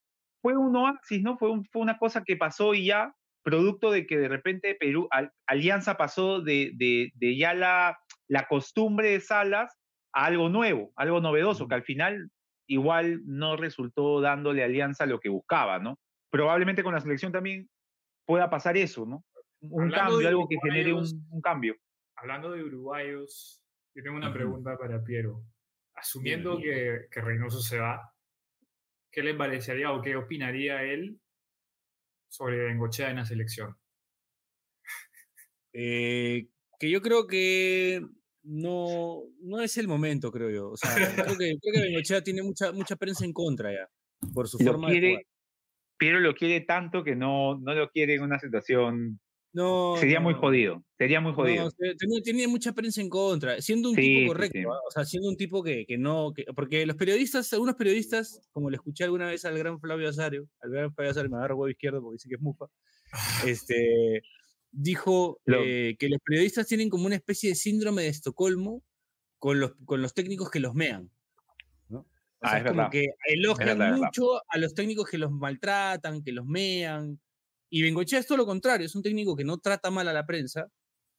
Fue un oasis, ¿no? Fue, un, fue una cosa que pasó y ya, producto de que de repente Perú, al, Alianza pasó de, de, de ya la, la costumbre de Salas a algo nuevo, algo novedoso, que al final igual no resultó dándole a Alianza lo que buscaba, ¿no? Probablemente con la selección también pueda pasar eso, ¿no? Un hablando cambio, algo que genere un, un, cambio. Hablando de uruguayos, yo tengo una pregunta para Piero. Asumiendo sí. que, que Reynoso se va, ¿qué le parecería o qué opinaría él sobre Bengochea en la selección? Eh, que yo creo que no, no es el momento, creo yo. O sea, creo que, creo que [LAUGHS] Bengochea tiene mucha, mucha prensa en contra ya, por su lo forma quiere, de jugar. Piero lo quiere tanto que no, no lo quiere en una situación. No, sería no, muy jodido. Sería muy jodido. No, tenía, tenía, mucha prensa en contra, siendo un sí, tipo correcto, sí, sí. o sea, siendo un tipo que, que no. Que, porque los periodistas, algunos periodistas, como le escuché alguna vez al gran Flavio Azario, al gran Flavio Azario, me agarra huevo izquierdo porque dice que es mufa, [LAUGHS] este, dijo eh, que los periodistas tienen como una especie de síndrome de Estocolmo con los, con los técnicos que los mean. O sea, ah, es, es como que elogian verdad, mucho a los técnicos que los maltratan, que los mean. Y Bengochea es todo lo contrario, es un técnico que no trata mal a la prensa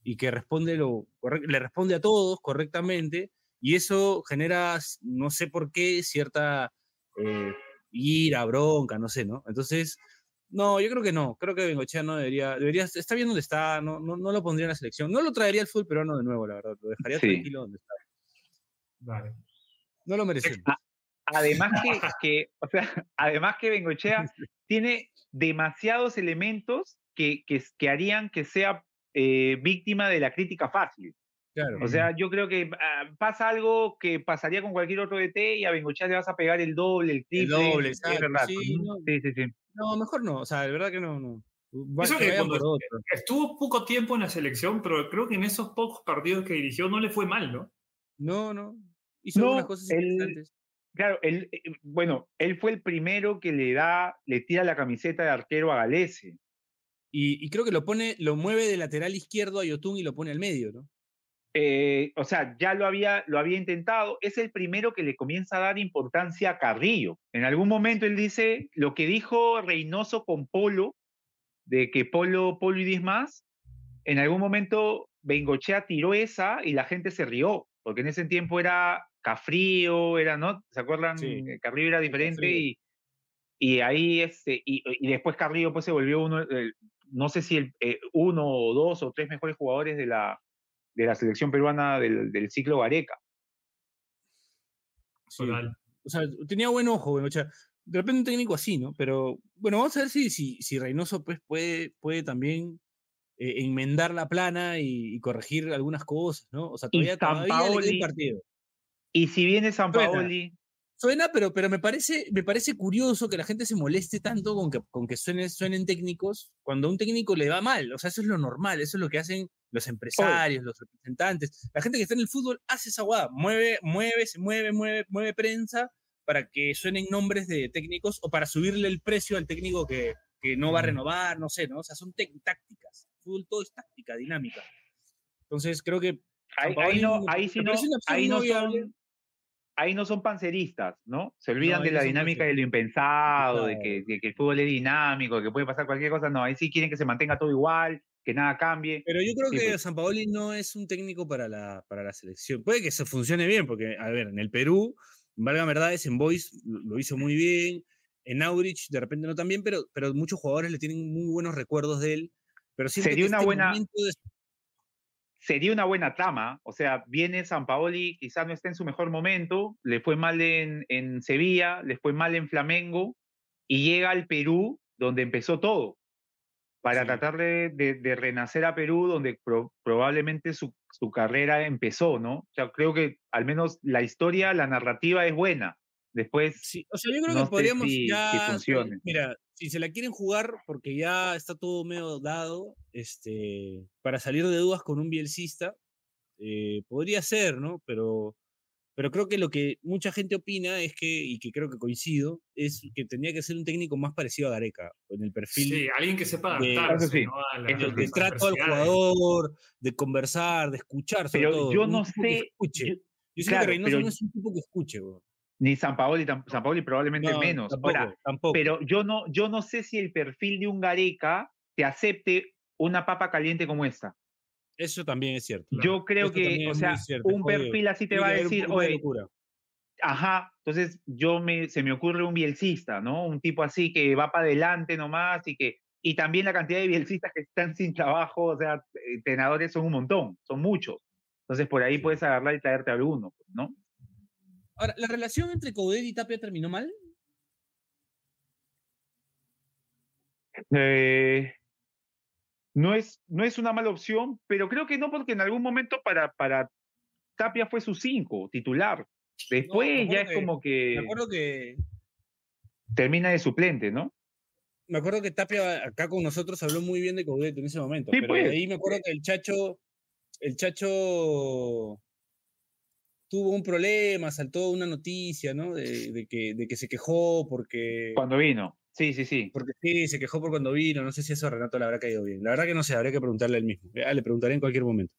y que responde lo, le responde a todos correctamente. Y eso genera, no sé por qué, cierta eh, ira, bronca, no sé, ¿no? Entonces, no, yo creo que no. Creo que Bengochea no debería, debería está bien donde está, no, no, no lo pondría en la selección. No lo traería al fútbol peruano de nuevo, la verdad. Lo dejaría sí. tranquilo donde está. Vale. No lo merecemos. Ah, además [LAUGHS] que, que, o sea, [LAUGHS] además que Bengochea tiene demasiados elementos que, que, que harían que sea eh, víctima de la crítica fácil. Claro. O sea, yo creo que uh, pasa algo que pasaría con cualquier otro DT y a Bengochea le vas a pegar el doble, el triple. El doble, es verdad. Sí, no, sí, sí, sí. No, mejor no, o sea, de verdad que no. no. Eso que, que cuando estuvo poco tiempo en la selección, pero creo que en esos pocos partidos que dirigió no le fue mal, ¿no? No, no. Hizo no, algunas cosas el, interesantes. Claro, él, eh, bueno, él fue el primero que le da, le tira la camiseta de arquero a Galese. Y, y, creo que lo pone, lo mueve de lateral izquierdo a Yotun y lo pone al medio, ¿no? eh, o sea, ya lo había, lo había intentado, es el primero que le comienza a dar importancia a Carrillo. En algún momento él dice lo que dijo Reynoso con Polo, de que Polo, Polo y más, en algún momento Bengochea tiró esa y la gente se rió, porque en ese tiempo era Cafrío, era, ¿no? ¿Se acuerdan? Carrillo era diferente y, y ahí, este, y, y, después Carrillo pues se volvió uno, no sé si el, eh, uno o dos o tres mejores jugadores de la, de la selección peruana del, del ciclo Gareca. O sea, tenía buen ojo, o sea, de repente un técnico así, ¿no? Pero bueno, vamos a ver si, si, si Reynoso pues, puede, puede también eh, enmendar la plana y, corregir algunas cosas, ¿no? O sea, todavía, todavía le partido. Y si viene San Paoli, Suena, pero, pero me, parece, me parece curioso que la gente se moleste tanto con que, con que suenen, suenen técnicos cuando a un técnico le va mal. O sea, eso es lo normal, eso es lo que hacen los empresarios, los representantes. La gente que está en el fútbol hace esa guada, mueve, mueve, se mueve, mueve, mueve prensa para que suenen nombres de técnicos o para subirle el precio al técnico que, que no va a renovar, no sé, ¿no? O sea, son tácticas. Fútbol todo es táctica, dinámica. Entonces, creo que. Ahí, no, ahí sí no, ahí no son, ahí no son panceristas, ¿no? Se olvidan de la dinámica de lo impensado, de, que, el fútbol es dinámico, de que puede pasar cualquier cosa. No, ahí sí quieren que se mantenga todo igual, que nada cambie. Pero yo creo que pues. San Paoli no es un técnico para la, para la selección. Puede que eso funcione bien, porque, a ver, en el Perú, valga verdades, en Boys lo hizo muy bien. En Aurich, de repente no tan bien, pero, pero muchos jugadores le tienen muy buenos recuerdos de él. Pero Sería una este buena sería una buena trama. O sea, viene San Paoli, quizás no está en su mejor momento, le fue mal en, en Sevilla, le fue mal en Flamengo, y llega al Perú, donde empezó todo, para tratar de, de, renacer a Perú, donde probablemente su, su, carrera empezó, ¿no? O sea, creo que al menos la historia, la narrativa es buena. Después. Sí, o sea, yo creo que podríamos ya. Mira, si se la quieren jugar, porque ya está todo medio dado, este, para salir de dudas con un bielcista, eh, podría ser, ¿no? Pero, pero creo que lo que mucha gente opina es que, y que creo que coincido, es que tendría que ser un técnico más parecido a Gareca, en el perfil. Sí, alguien que sepa adaptarse, de, ¿no? de trato al jugador, de conversar, de escuchar, sobre pero yo no sé. Yo, yo sé que Reynoso no es un tipo que escuche, bro. Ni San Paoli, San Paoli probablemente menos. Pero yo no, yo no sé si el perfil de un Gareca te acepte una papa caliente como esta. Eso también es cierto. Yo creo que, o sea, un perfil así te va a decir, oye, ajá, entonces yo me, se me ocurre un bielcista, ¿no? Un tipo así que va para adelante nomás y que, y también la cantidad de bielcistas que están sin trabajo, o sea, entrenadores son un montón, son muchos. Entonces por ahí puedes agarrar y traerte a alguno, ¿no? Ahora, ¿la relación entre Coudet y Tapia terminó mal? Eh, no, es, no es una mala opción, pero creo que no, porque en algún momento para, para Tapia fue su cinco, titular. Después ya es como que. Me acuerdo que. Termina de suplente, ¿no? Me acuerdo que Tapia acá con nosotros habló muy bien de Coudet en ese momento. Sí, pero pues. ahí me acuerdo que el Chacho. El Chacho tuvo un problema, saltó una noticia, ¿no? De, que, de que se quejó porque... Cuando vino, sí, sí, sí. Porque sí, se quejó por cuando vino, no sé si eso a Renato le habrá caído bien. La verdad que no sé, habría que preguntarle él mismo. le preguntaré en cualquier momento.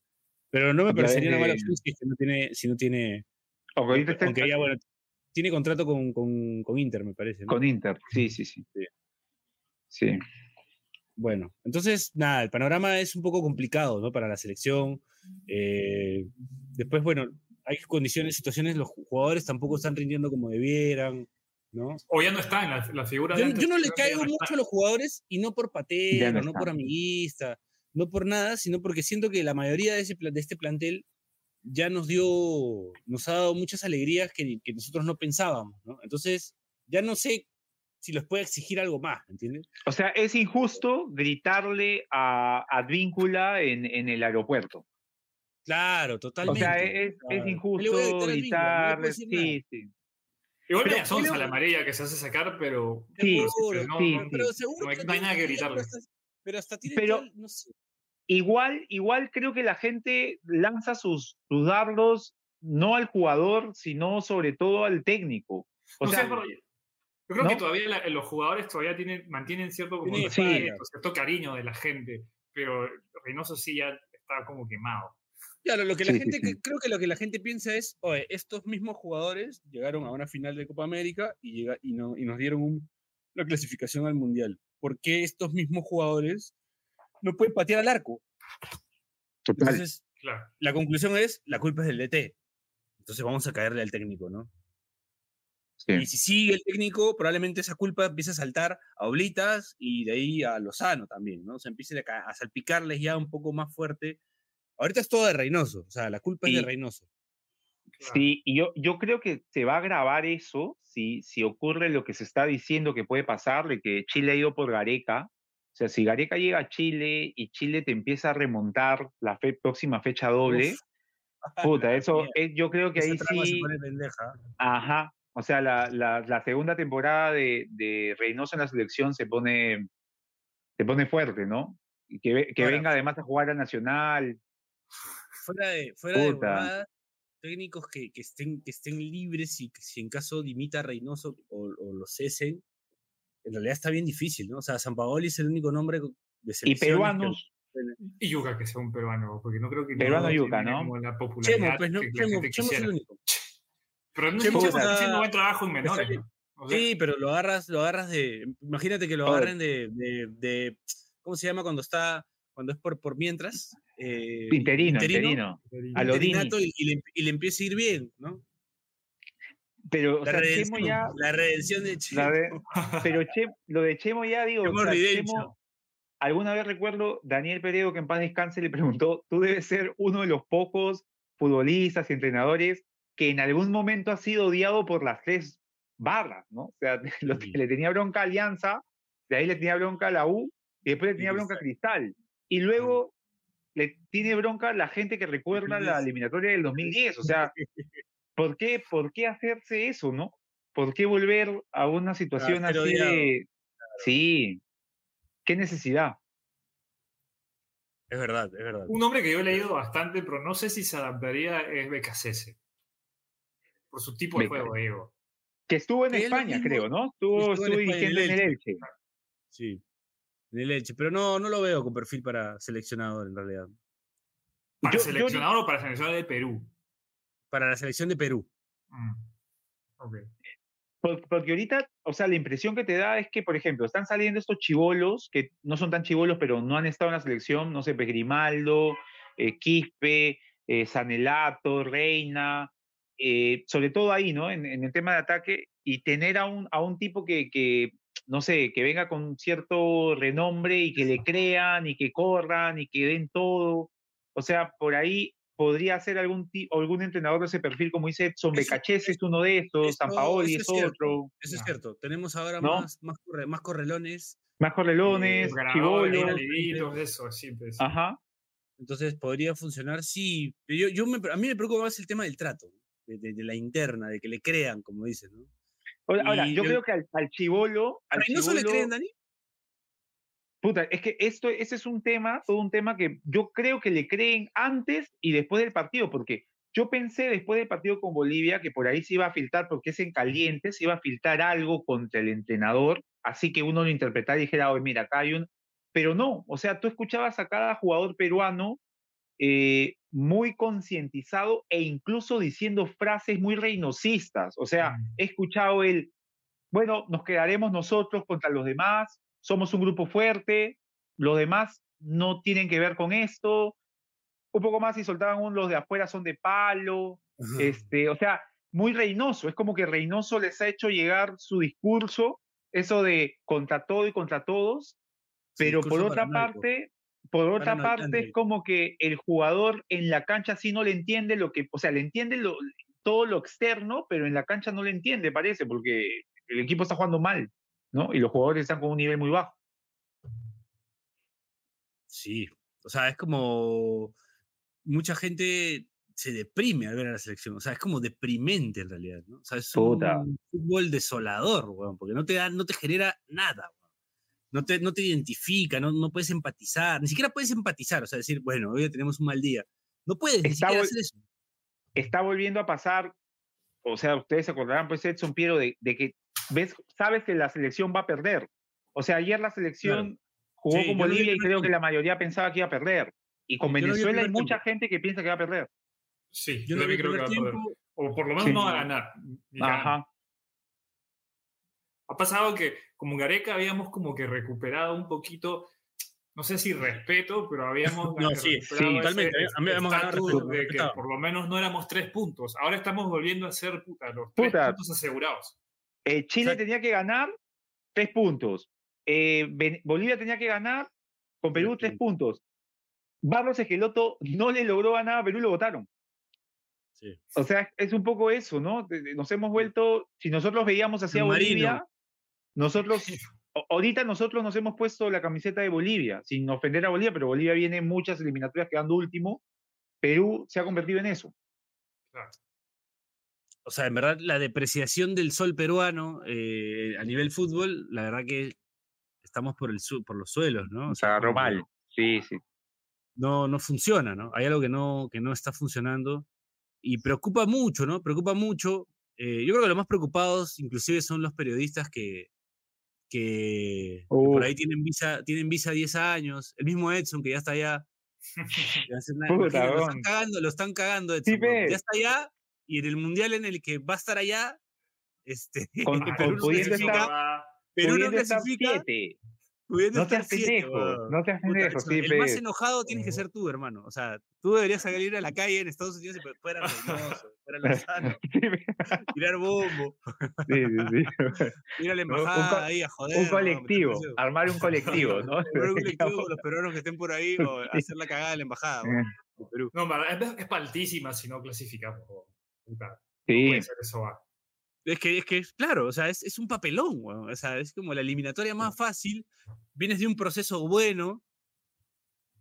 Pero no me parecería una mala opción si no tiene... Si no tiene aunque ya, bueno, tiene contrato con, con, con, Inter, me parece. Con Inter, sí, sí, sí. Sí. Bueno, entonces, nada, el panorama es un poco complicado, ¿no? Para la selección. Eh, después, bueno, hay condiciones, situaciones, los jugadores tampoco están rindiendo como debieran, ¿no? O ya no están las la figuras. Yo, yo no le caigo mucho a los jugadores y no por patero, no, por amiguista, no por nada, sino porque siento que la mayoría de, ese, de este plantel ya nos dio, nos ha dado muchas alegrías que, que nosotros no pensábamos, ¿no? Entonces, ya no sé si les puede exigir algo más, ¿entiendes? O sea, es injusto gritarle a Advíncula en, en el aeropuerto. Claro, totalmente. O sea, es, es injusto gritar, sí, sí. Igual me sonsa la amarilla que se hace sacar, pero. Sí, pero no, sí, pero seguro no, hay, nada que gritarle. Pero hasta tiene pero, no sé. Igual, igual creo que la gente lanza sus, sus dardos no al jugador, sino sobre todo al técnico. O sea, yo creo que todavía los jugadores todavía tienen, mantienen cierto, como cierto cariño de la gente, pero Reynoso sí ya está como quemado. Claro, lo que la Sí, gente, sí. creo que lo que la gente piensa es, oye, estos mismos jugadores llegaron a una final de Copa América y, llega- y, no, y nos dieron un- una clasificación al Mundial. ¿Por qué estos mismos jugadores no pueden patear al arco? Total. Entonces, Claro. la conclusión es, la culpa es del DT. Entonces vamos a caerle al técnico, ¿no? Sí. Y si sigue el técnico, probablemente esa culpa empiece a saltar a Oblitas y de ahí a Lozano también, ¿no? O sea, empiece a, a salpicarles ya un poco más fuerte. Ahorita es todo de Reynoso, o sea, la culpa es de Reynoso. Sí, y yo, yo creo que se va a grabar eso si, si ocurre lo que se está diciendo que puede pasar, de que Chile ha ido por Gareca. O sea, si Gareca llega a Chile y Chile te empieza a remontar la fe- próxima fecha doble, Uf. [LAUGHS] puta, eso es, yo creo que ahí sí, pone pendeja. ajá, o sea, la, la, la segunda temporada de, de Reynoso en la selección se pone, se pone fuerte, ¿no? Y que, que Ahora, venga además a jugar a Nacional. Fuera de, fuera de técnicos que, que estén, que estén libres y que si en caso dimita Reynoso o, o lo cesen, en realidad está bien difícil, ¿no? O sea, San Paoli es el único nombre de Y que- peruanos, Y Yuca que sea un peruano, porque no creo que Peruano tiene ¿no? como la Chemo, popularidad pues no, que la Chemo, gente Chemo es el único. [LAUGHS] Pero no Chemo Chemo está- está haciendo buen trabajo en menores. sale- ¿no? O sea, Sí, pero lo agarras, lo agarras de. Imagínate que lo agarren de, de, de- ¿Cómo se llama cuando está. Cuando es por, por mientras? Eh, interino, interino. A lo Dini. interinato y, y le, y le empieza a ir bien, ¿no? Pero, o La sea, Chemo redención, ya, la redención de Chemo. La [LAUGHS] de- pero Che- lo de Chemo ya digo, Chemo o sea. Chemo- alguna vez recuerdo, Daniel Peredo, que en paz descanse, le preguntó, tú debes ser uno de los pocos futbolistas y entrenadores que en algún momento ha sido odiado por las tres barras, ¿no? O sea, [LAUGHS] lo que Sí. le tenía bronca a Alianza, de ahí le tenía bronca a la U, y después le tenía bronca a Cristal. Y luego le tiene bronca la gente que recuerda la 2010. eliminatoria del 2010. O sea, [LAUGHS] ¿por qué, ¿por qué hacerse eso, no? ¿Por qué volver a una situación así de... Sí, qué necesidad. Es verdad, es verdad. Un nombre que yo he leído bastante, pero no sé si se adaptaría, es Becasese. Por su tipo de Beca- juego, digo. Que estuvo en España, mismo- creo, ¿no? Estuvo, estuvo en estuvo España, en el dirigiendo en el Elche. Sí. En el Elche, pero no, no lo veo con perfil para seleccionador en realidad. ¿Para Yo- yo- seleccionador o para seleccionador de Perú? Para la selección de Perú. Mm. Ok. Por- Porque ahorita, o sea, la impresión que te da es que, por ejemplo, están saliendo estos chivolos, que no son tan chivolos, pero no han estado en la selección, no sé, pues, Grimaldo, eh, Quispe, eh, Sanelato, Reina, eh, sobre todo ahí, ¿no? En, en el tema de ataque, y tener a un, a un tipo que, que, no sé, que venga con cierto renombre y que le crean y que corran y que den todo. O sea, por ahí podría ser algún, algún entrenador de ese perfil, como dice Edson Becachese, es uno de estos, Sampaoli eso es otro. Eso es cierto. Tenemos ahora ¿No? más, más, corre- más correlones. Más correlones, Ganadores, chivolos. galiditos, eso, sí. pues. Ajá. Entonces podría funcionar, sí. Yo, yo me- a mí me preocupa más el tema del trato, de, de- de la interna, de que le crean, como dicen, ¿no? Ahora, yo yo- creo que al, al chivolo, ¿A Reynoso le creen, Dani? puta, es que esto, ese es un tema, todo un tema que yo creo que le creen antes y después del partido, porque yo pensé después del partido con Bolivia que por ahí se iba a filtrar, porque es en caliente, se iba a filtrar algo contra el entrenador, así que uno lo interpretara y dijera, oye, mira, acá hay un... Pero no, o sea, tú escuchabas a cada jugador peruano eh, muy concientizado e incluso diciendo frases muy reinosistas. O sea, Mm. he escuchado el, bueno, nos quedaremos nosotros contra los demás, somos un grupo fuerte, los demás no tienen que ver con esto. Un poco más y soltaban un, los de afuera son de palo. Este, o sea, muy Reynoso. Es como que Reynoso les ha hecho llegar su discurso, eso de contra todo y contra todos, pero por otra paranoico. parte, por otra parte es como que el jugador en la cancha sí no le entiende lo que, o sea, le entiende lo- todo lo externo, pero en la cancha no le entiende, parece, porque el equipo está jugando mal, ¿no? Y los jugadores están con un nivel muy bajo. Sí, o sea, es como mucha gente se deprime al ver a la selección, o sea, es como deprimente en realidad, ¿no? O sea, es Puta. un fútbol desolador, weón, porque no te da, no te genera nada. No te, no te identifica, no, no puedes empatizar, ni siquiera puedes empatizar, o sea, decir, bueno, hoy tenemos un mal día. No puedes ni Está siquiera hacer eso. Está volviendo a pasar, o sea, ustedes se acordarán, pues, Edson Piero, de, de que ves, sabes que la selección va a perder. O sea, ayer la selección jugó Sí, con Bolivia y creo que la mayoría pensaba que iba a perder. Y con Venezuela hay mucha tiempo. gente que piensa que va a perder. Sí, Yo también creo que va a perder. O por lo menos Sí. no va a ganar. Ajá. Ha pasado que como Gareca habíamos como que recuperado un poquito, no sé si respeto, pero habíamos [LAUGHS] No, sí, recuperado sí, totalmente. ese ganado respeto, de que por lo menos no éramos tres puntos. Ahora estamos volviendo a ser puta, los tres puntos asegurados. Eh, Chile tenía que ganar tres puntos. Eh, Bolivia tenía que ganar con Perú Tres puntos. Barros Esqueloto no le logró ganar a Perú y lo votaron. Sí. O sea, es un poco eso, ¿no? Nos hemos vuelto, si nosotros veíamos hacia Marino. Bolivia, nosotros, ahorita nosotros nos hemos puesto la camiseta de Bolivia, sin ofender a Bolivia, pero Bolivia viene en muchas eliminatorias quedando último. Perú se ha convertido en eso. Claro. O sea, en verdad, la depreciación del sol peruano eh, a nivel fútbol, la verdad que estamos por, el su- por los suelos, ¿no? O Se sea, mal. Sí, sí. No, no funciona, ¿no? Hay algo que no, que no está funcionando y preocupa mucho, ¿no? Preocupa mucho. Eh, yo creo que los más preocupados inclusive son los periodistas que, que, que por ahí tienen visa, tienen visa 10 años. El mismo Edson, que ya está allá. [LAUGHS] Puta, lo están cagando, lo están cagando, Edson. Ya está allá y en el mundial en el que va a estar allá, este, Con- Perú [LAUGHS] con- no clasifica, Perú no clasifica, No seas pendejo, no seas pendejo, sí, el más enojado tienes que ser tú, hermano. O sea, tú deberías salir a la calle en Estados Unidos y fu- fuera Reynoso, fuera Lozano, [LAUGHS] [LAUGHS] tirar bombo, Sí, sí, sí. [LAUGHS] ir a la Un embajada ahí a joder. Un colectivo, armar un colectivo, ¿no? Armar un colectivo, los peruanos que estén por ahí, o hacer la cagada de la embajada de Perú. No, en verdad, es, es paltísima si no clasificamos. no Sí, puede ser eso va. Es que, es que, claro, o sea, es, es un papelón, weón. O sea, es como la eliminatoria más fácil. Vienes de un proceso bueno.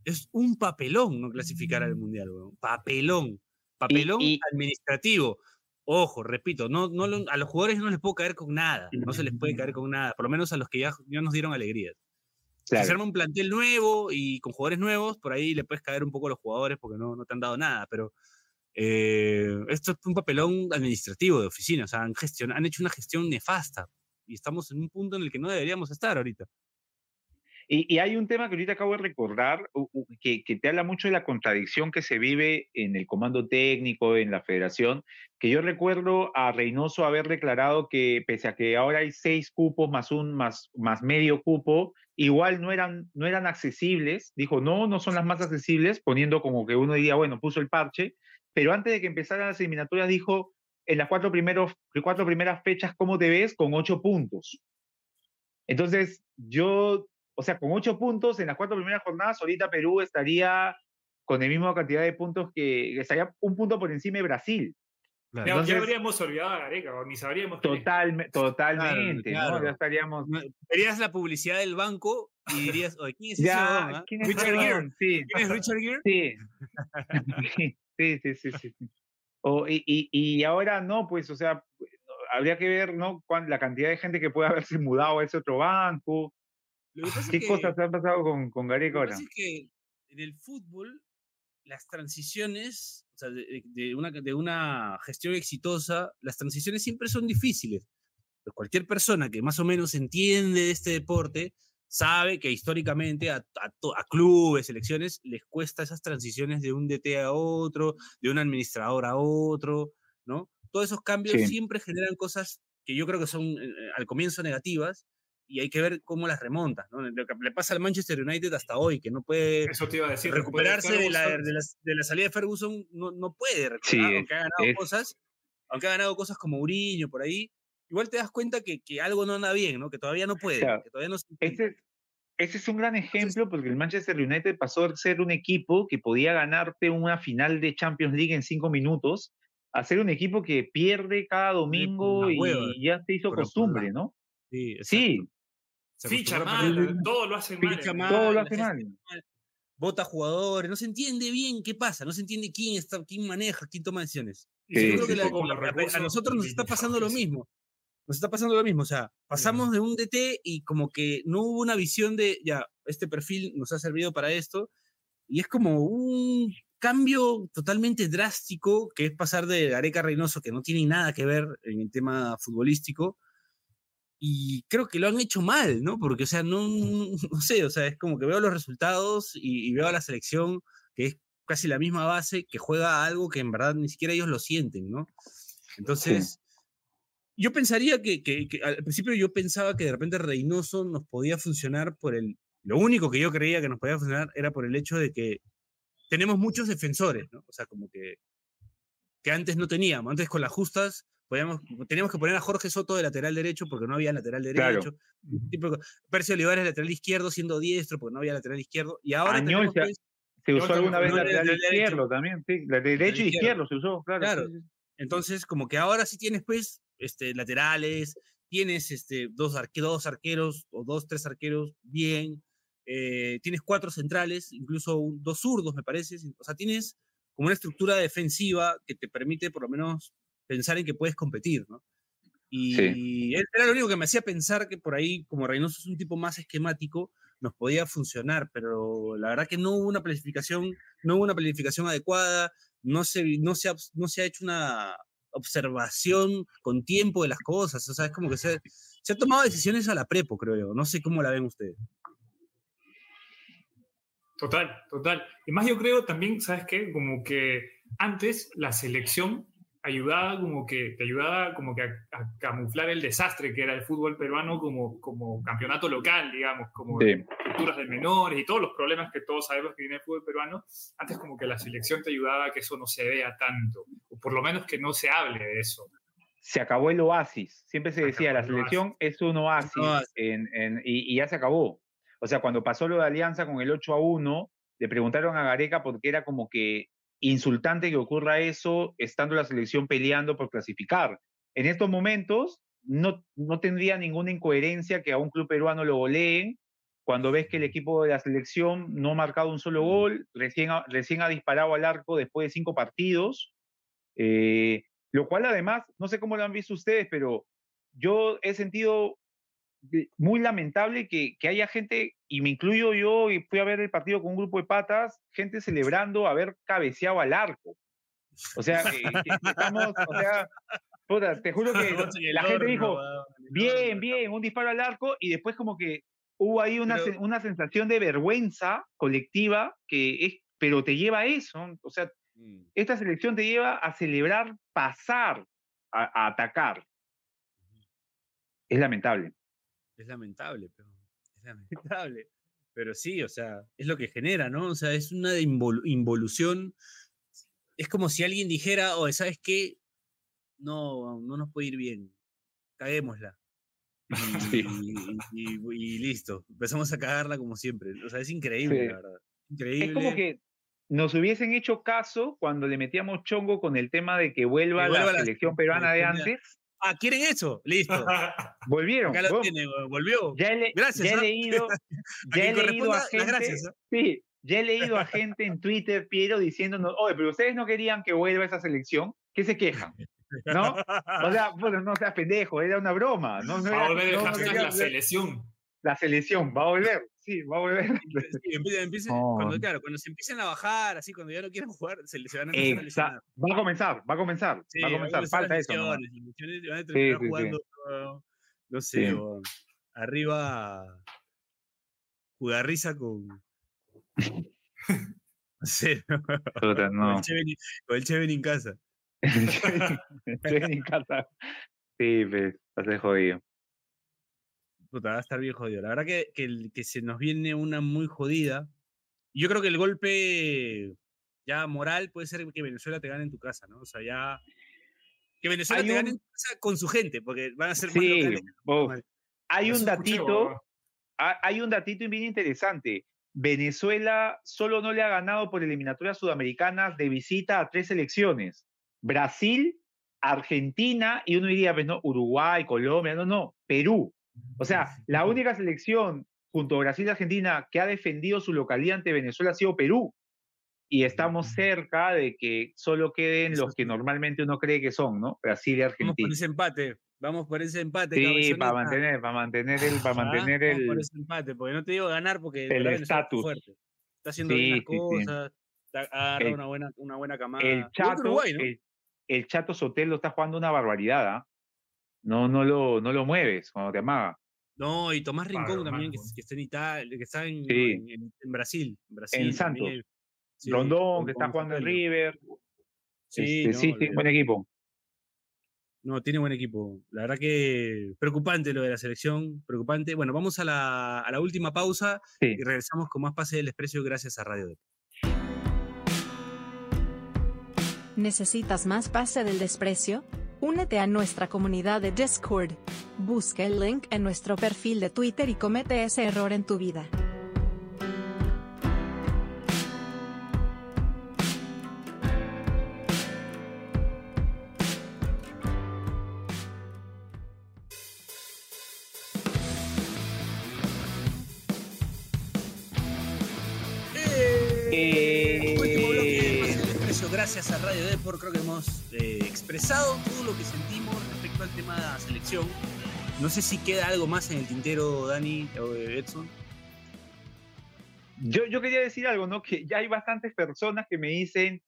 Es un papelón no clasificar al mundial, weón. Papelón. Papelón y- administrativo. Ojo, repito, no, no lo- a los jugadores no les puedo caer con nada. No se les puede caer con nada. Por lo menos a los que ya, ya nos dieron alegrías. Si se claro. arma un plantel nuevo y con jugadores nuevos, por ahí le puedes caer un poco a los jugadores porque no, no te han dado nada, pero eh, esto es un papelón administrativo de oficina, o sea, han, gestion- han hecho una gestión nefasta y estamos en un punto en el que no deberíamos estar ahorita. Y, y hay un tema que ahorita acabo de recordar, que, que te habla mucho de la contradicción que se vive en el comando técnico, en la federación, que yo recuerdo a Reynoso haber declarado que pese a que ahora hay seis cupos más un más, más medio cupo, igual no eran, no eran accesibles. Dijo, no, no son las más accesibles, poniendo como que uno diría, bueno, puso el parche, pero antes de que empezaran las eliminatorias dijo, en las cuatro, primeros, cuatro primeras fechas, ¿cómo te ves? Con ocho puntos. Entonces, yo o sea, con ocho puntos en las cuatro primeras jornadas, ahorita Perú estaría con la misma cantidad de puntos que estaría un punto por encima de Brasil. Ya, Entonces- ya habríamos olvidado a Gareca, o ni sabríamos que Totalme- totalmente, claro. ¿no? Ya estaríamos. Verías la publicidad del banco y dirías, oye, ¿quién es ese Ya, huevón, ah? ¿quién es Richard Gere. Sí, ¿Quién es Richard Gere? sí. [LAUGHS] [LAUGHS] sí, sí, sí, sí. O, y, y, y ahora no, pues, o sea, habría que ver, ¿no? Cuán- la cantidad de gente que puede haberse [LAUGHS] mudado a ese otro banco. Lo que pasa ¿Qué es que- cosas han pasado con, con Lo Gareca que ahora? pasa es que en el fútbol, las transiciones, o sea, de, de- de una, de una gestión exitosa, las transiciones siempre son difíciles. Pero cualquier persona que más o menos entiende de este deporte sabe que históricamente a, a clubes, selecciones, les cuesta esas transiciones de un DT a otro, de un administrador a otro, ¿no? Todos esos cambios Sí. siempre generan cosas que yo creo que son eh, al comienzo negativas y hay que ver cómo las remontas, ¿no? Lo que le pasa al Manchester United hasta hoy, que no puede Eso te iba a decir. después recuperarse de la, de, la, de la salida de Ferguson, no, no puede recuperar, Sí, aunque ha ganado es- cosas, aunque ha ganado cosas como Mourinho por ahí, igual te das cuenta que, que algo no anda bien, ¿no? Que todavía no puede, Claro. que todavía no se Ese, encuentra. ese es un gran ejemplo porque el Manchester United pasó a ser un equipo que podía ganarte una final de Champions League en cinco minutos a ser un equipo que pierde cada domingo y ya se hizo costumbre, ¿no? Sí. Sí, Ficha mal, todo lo hacen mal. mal, todo lo hace mal. Vota jugadores, no se entiende bien qué pasa, no se entiende quién está, quién maneja, quién toma decisiones. Y Sí, Yo creo sí, que la- la- a- nosotros nos está pasando lo limitados. mismo. Nos está pasando lo mismo. O sea, pasamos de un DT y como que no hubo una visión de, ya, este perfil nos ha servido para esto. Y es como un cambio totalmente drástico, que es pasar de Gareca Reynoso, que no tiene nada que ver en el tema futbolístico. Y creo que lo han hecho mal, ¿no? Porque, o sea, no, [LAUGHS] no sé, o sea, es como que veo los resultados y, y veo a la selección que es casi la misma base, que juega algo que en verdad ni siquiera ellos lo sienten, ¿no? Entonces, yo pensaría que, que, al principio yo pensaba que de repente Reynoso nos podía funcionar por el, lo único que yo creía que nos podía funcionar era por el hecho de que tenemos muchos defensores, ¿no? O sea, como que, que antes no teníamos, antes con las justas podíamos, teníamos que poner a Jorge Soto de lateral derecho porque no había lateral derecho. Tipo, Percio Olivares lateral izquierdo siendo diestro porque no había lateral izquierdo. Y ahora tenemos, pues se usó alguna vez lateral izquierdo también, sí. La derecho y izquierdo se usó, claro. claro. Entonces, como que ahora sí tienes, pues, este, laterales, tienes este, dos, dos arqueros o dos, tres arqueros bien, eh, tienes cuatro centrales, incluso dos zurdos, me parece. O sea, tienes como una estructura defensiva que te permite por lo menos pensar en que puedes competir, ¿no? Y era lo único que me hacía pensar que por ahí, como Reynoso es un tipo más esquemático, nos podía funcionar, pero la verdad que no hubo una planificación, no hubo una planificación adecuada, no se, no se, no se ha hecho una observación con tiempo de las cosas, o sea, es como que se, se ha tomado decisiones a la prepo, creo yo, no sé cómo la ven ustedes. Total, total. Y más yo creo también, ¿sabes qué? Como que antes la selección ayudaba como que, te ayudaba como que a, camuflar el desastre que era el fútbol peruano como, como campeonato local, digamos, como culturas de menores y todos los problemas que todos sabemos que tiene el fútbol peruano. Antes como que la selección te ayudaba a que eso no se vea tanto, o por lo menos que no se hable de eso. Se acabó el oasis. Siempre se decía, la selección es un oasis, en, y, y ya se acabó. O sea, cuando pasó lo de Alianza con el 8 a 1, le preguntaron a Gareca porque era como que insultante que ocurra eso estando la selección peleando por clasificar. En estos momentos no, no tendría ninguna incoherencia que a un club peruano lo goleen cuando ves que el equipo de la selección no ha marcado un solo gol, recién ha, recién ha disparado al arco después de cinco partidos, eh, lo cual además, no sé cómo lo han visto ustedes, pero yo he sentido muy lamentable que, que, haya gente, y me incluyo yo, y fui a ver el partido con un grupo de patas, gente celebrando haber cabeceado al arco. O sea, estamos, o sea, puta, te juro que la gente dijo, bien, bien, un disparo al arco, y después como que hubo ahí una, una sensación de vergüenza colectiva que es, pero te lleva a eso, o sea, mm. esta selección te lleva a celebrar pasar a atacar. Es lamentable. Es lamentable, pero es lamentable. [LAUGHS] Pero sí, o sea, es lo que genera, ¿no? O sea, es una involución. Es como si alguien dijera, oye, ¿sabes qué? No, no nos puede ir bien. Caguémosla. [LAUGHS] Y, listo. Empezamos a cagarla como siempre. O sea, es increíble, la verdad. Increíble. Es como que nos hubiesen hecho caso cuando le metíamos chongo con el tema de que vuelva, la, selección peruana de antes Ah, ¿quieren eso? Listo. [LAUGHS] Volvieron. Acá lo tiene, volvió. Ya gracias. Ya he leído, [LAUGHS] ya he leído a gente. Gracias, sí, ya he leído a gente en Twitter, Piero, diciéndonos, oye, pero ustedes no querían que vuelva esa selección. ¿Qué se quejan? ¿No? O sea, [LAUGHS] bueno, no seas pendejo, era una broma. No, no va a volver no, la selección. La selección, va a volver. Sí, va a volver. [LAUGHS] Sí, cuando, claro, cuando se empiecen a bajar, así, cuando ya no quieran [LAUGHS] jugar, se, se van a empezar a Va a comenzar, va a comenzar, va a comenzar. Falta eso. ¿no? Van a terminar jugando, no sé, arriba Jugarrisa con. [LAUGHS] no sé, no. Con el Cheven en casa. Cheven en casa. Sí, pues, va a jodido va a estar bien jodido. La verdad que, que, se nos viene una muy jodida. Yo creo que el golpe ya moral puede ser que Venezuela te gane en tu casa, ¿no? O sea, ya. Que Venezuela te gane en tu casa con su gente, porque van a ser sí, más Hay un datito, hay un datito bien interesante. Venezuela solo no le ha ganado por eliminatorias sudamericanas de visita a tres selecciones. Brasil, Argentina y uno diría, pues no, Uruguay, Colombia, no, no, Perú. O sea, la única selección junto a Brasil y Argentina que ha defendido su localidad ante Venezuela ha sido Perú. Y estamos cerca de que solo queden los que normalmente uno cree que son, ¿no? Brasil y Argentina. Vamos por ese empate. Vamos por ese empate. Sí, para mantener, para mantener el, para mantener el. Vamos por ese empate, porque no te digo ganar porque el estatus. Está haciendo bien las cosas, está, una buena, una buena camada. El chato, el, chato Sotelo está jugando una barbaridad, ¿ah? No, no, lo, no lo mueves cuando te amaga. No, y Tomás Rincón también, que, está en Italia, que está en, en, Brasil, en, Brasil. En Santos. Sí, Rondón, que está jugando en. River. Sí, Este, no, sí, sí, buen equipo. No, tiene buen equipo. La verdad que preocupante lo de la selección, preocupante. Bueno, vamos a la, a la última pausa Sí. y regresamos con más Pase del Desprecio gracias a Radio Dep. ¿Necesitas más pase del desprecio? Únete a nuestra comunidad de Discord. Busca el link en nuestro perfil de Twitter y comete ese error en tu vida. A Radio Depor. Creo que hemos eh, expresado todo lo que sentimos respecto al tema de la selección. No sé si queda algo más en el tintero, Dani o Edson. Yo, yo quería decir algo, ¿no? Que ya hay bastantes personas que me dicen,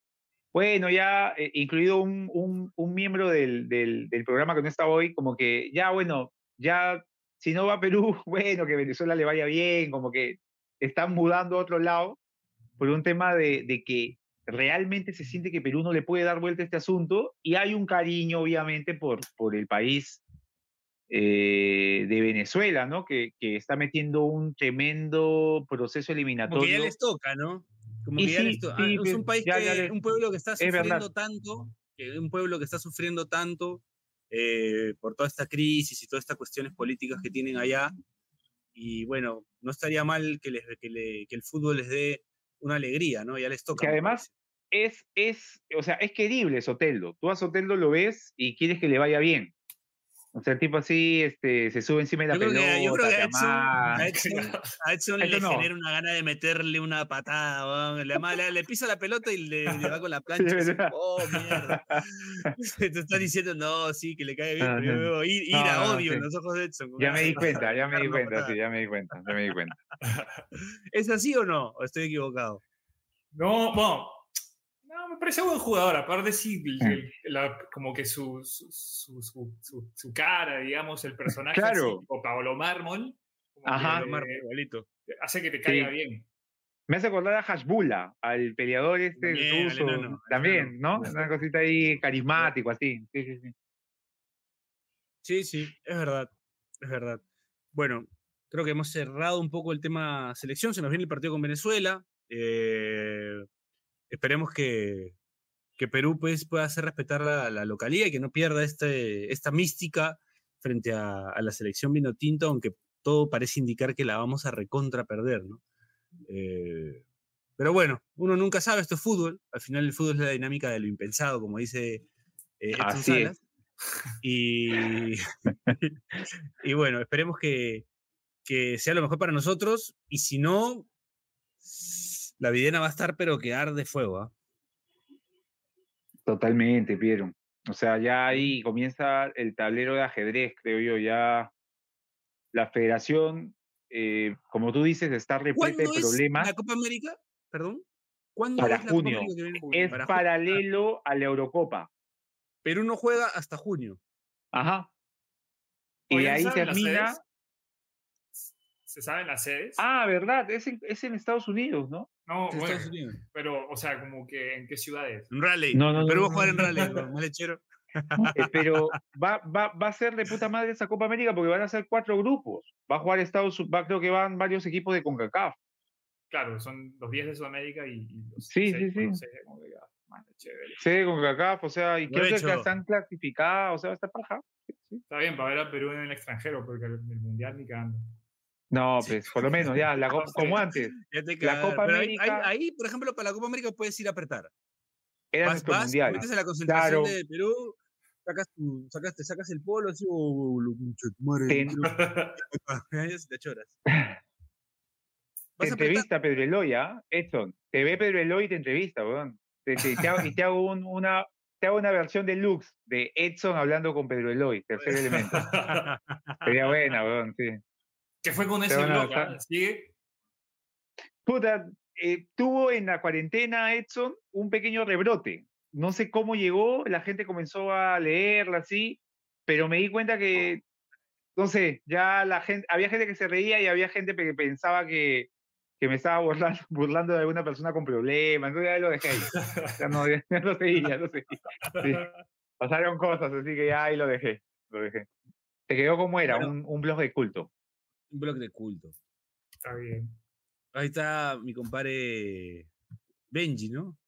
bueno, ya, eh, incluido un, un, un miembro del, del, del programa que no está hoy, como que ya, bueno, ya, si no va a Perú, [LAUGHS] bueno, que Venezuela le vaya bien, como que están mudando a otro lado por un tema de, de que realmente se siente que Perú no le puede dar vuelta a este asunto y hay un cariño, obviamente, por, por el país eh, de Venezuela, ¿no? Que, que está metiendo un tremendo proceso Como eliminatorio. que ya les toca, ¿no? Como que ya sí, les toca. sí, Ah, es un país ya- que, ya les- un pueblo que está es sufriendo tanto, que un pueblo que está sufriendo tanto eh, por toda esta crisis y todas estas cuestiones políticas que tienen allá. Y bueno, no estaría mal que, les, que, le- que el fútbol les dé una alegría, ¿no? Ya les toca. Que además es, es, o sea, es querible Soteldo. Tú a Soteldo lo ves y quieres que le vaya bien. O sea, el tipo así, este, se sube encima de la Yo creo que- pelota, yo creo que a Edson- [LAUGHS] [LAUGHS] a Edson- A Edson le no. genera una gana de meterle una patada, le, ama- le- le pisa la pelota y le, le va con la [LAUGHS] plancha. y dice, ¿verdad? oh, mierda. Te estás diciendo, no, sí, que le cae bien, Ajá. pero yo veo ir, ira, No, no, odio sí. en los ojos de Edson. Ya me di Ah, cuenta, ya me di cuenta, sí, ya me di cuenta, ya me di cuenta. ¿Es así o no? ¿O estoy equivocado? No, bueno, no, me parece buen jugador. Aparte, sí, el- la- como que su, su, su, su- cara, digamos, el personaje, Claro. así, o Paolo Mármol, como Ajá. que, marco eh, igualito. hace que te caiga Sí. bien. Me hace acordar a Hashbula, al peleador este También, al ruso. al También, ¿no? Una cosita ahí carismático, así. Sí, sí, sí. Sí, sí, es verdad, es verdad. Bueno, creo que hemos cerrado un poco el tema selección, se nos viene el partido con Venezuela. eh, esperemos que, que Perú pues, pueda hacer respetar la, la localidad y que no pierda este, esta mística frente a, a la selección vino tinto, aunque todo parece indicar que la vamos a recontra perder, ¿no? Eh, pero bueno, uno nunca sabe, esto es fútbol, al final el fútbol es la dinámica de lo impensado, como dice eh, Así. Salas. Y, [LAUGHS] y bueno, esperemos que, que sea lo mejor para nosotros. Y si no, la videna va a estar, pero que arde fuego. ¿ah? Totalmente, Piero. O sea, ya ahí comienza el tablero de ajedrez, creo yo. Ya la federación, eh, como tú dices, está repleta de ¿Cuándo es problemas. la Copa América? Perdón. ¿Cuándo Para es la Copa junio. América que viene? Es Para ju- paralelo a la Eurocopa. Perú no juega hasta junio. Ajá. Y Oye, ahí ¿saben las termina. ¿Se saben las sedes? Ah, ¿verdad? Es en, es en Estados Unidos, ¿no? No, bueno, Estados Unidos. pero, o sea, como que en qué ciudades. En Raleigh. No, no, no, Perú va a no, jugar en no. Raleigh, con más lechero. Eh, pero [LAUGHS] va, va, va a ser de puta madre esa Copa América porque van a ser cuatro grupos. Va a jugar Estados Unidos, creo que van varios equipos de CONCACAF. Claro, son los 10 de Sudamérica y, y los Sí, seis, sí, bueno, sí. seis de. Mano, chévere. Sí, CONCACAF, o sea, y creo que están clasificadas, o sea, va a estar paja. Sí, sí. Está bien para ver a Perú en el extranjero, porque el, el mundial ni cagando. No, pues, por lo menos, ya, la, [LAUGHS] como antes, Ya te La. Copa Pero ahí, ahí- América- ahí, por ejemplo, para la Copa América puedes ir a apretar. era vas, mundial. metes a la concentración Claro. de Perú, sacas, tu, sacas, te sacas el polo, así, oh, lo pinche madre, Ten- te choras. [LAUGHS] Te [LAUGHS] entrevista Pedro Eloy, ¿ah? Edson, te ve Pedro Eloy y te entrevista, weón. Te, te- te hago, y te hago un- una, te hago una versión deluxe de Edson hablando con Pedro Eloy, tercer elemento. Sería buena, weón, sí. ¿Qué fue con ese blog? dejar. ah? ¿Sigue? Puta, eh, tuvo en la cuarentena Edson un pequeño rebrote. No sé cómo llegó, la gente comenzó a leerla así, pero me di cuenta que, no sé, ya la gente, había gente que se reía y había gente que pensaba que, que me estaba burlando, [LAUGHS] burlando de alguna persona con problemas, entonces ya lo dejé ahí. Ya no, ya no seguí, ya no seguí. Sí. Pasaron cosas, así que ya ahí lo dejé, lo dejé. Se quedó como era, Bueno. un, un blog de culto. Un blog de culto. Está bien. Ahí está mi compadre Benji, ¿no?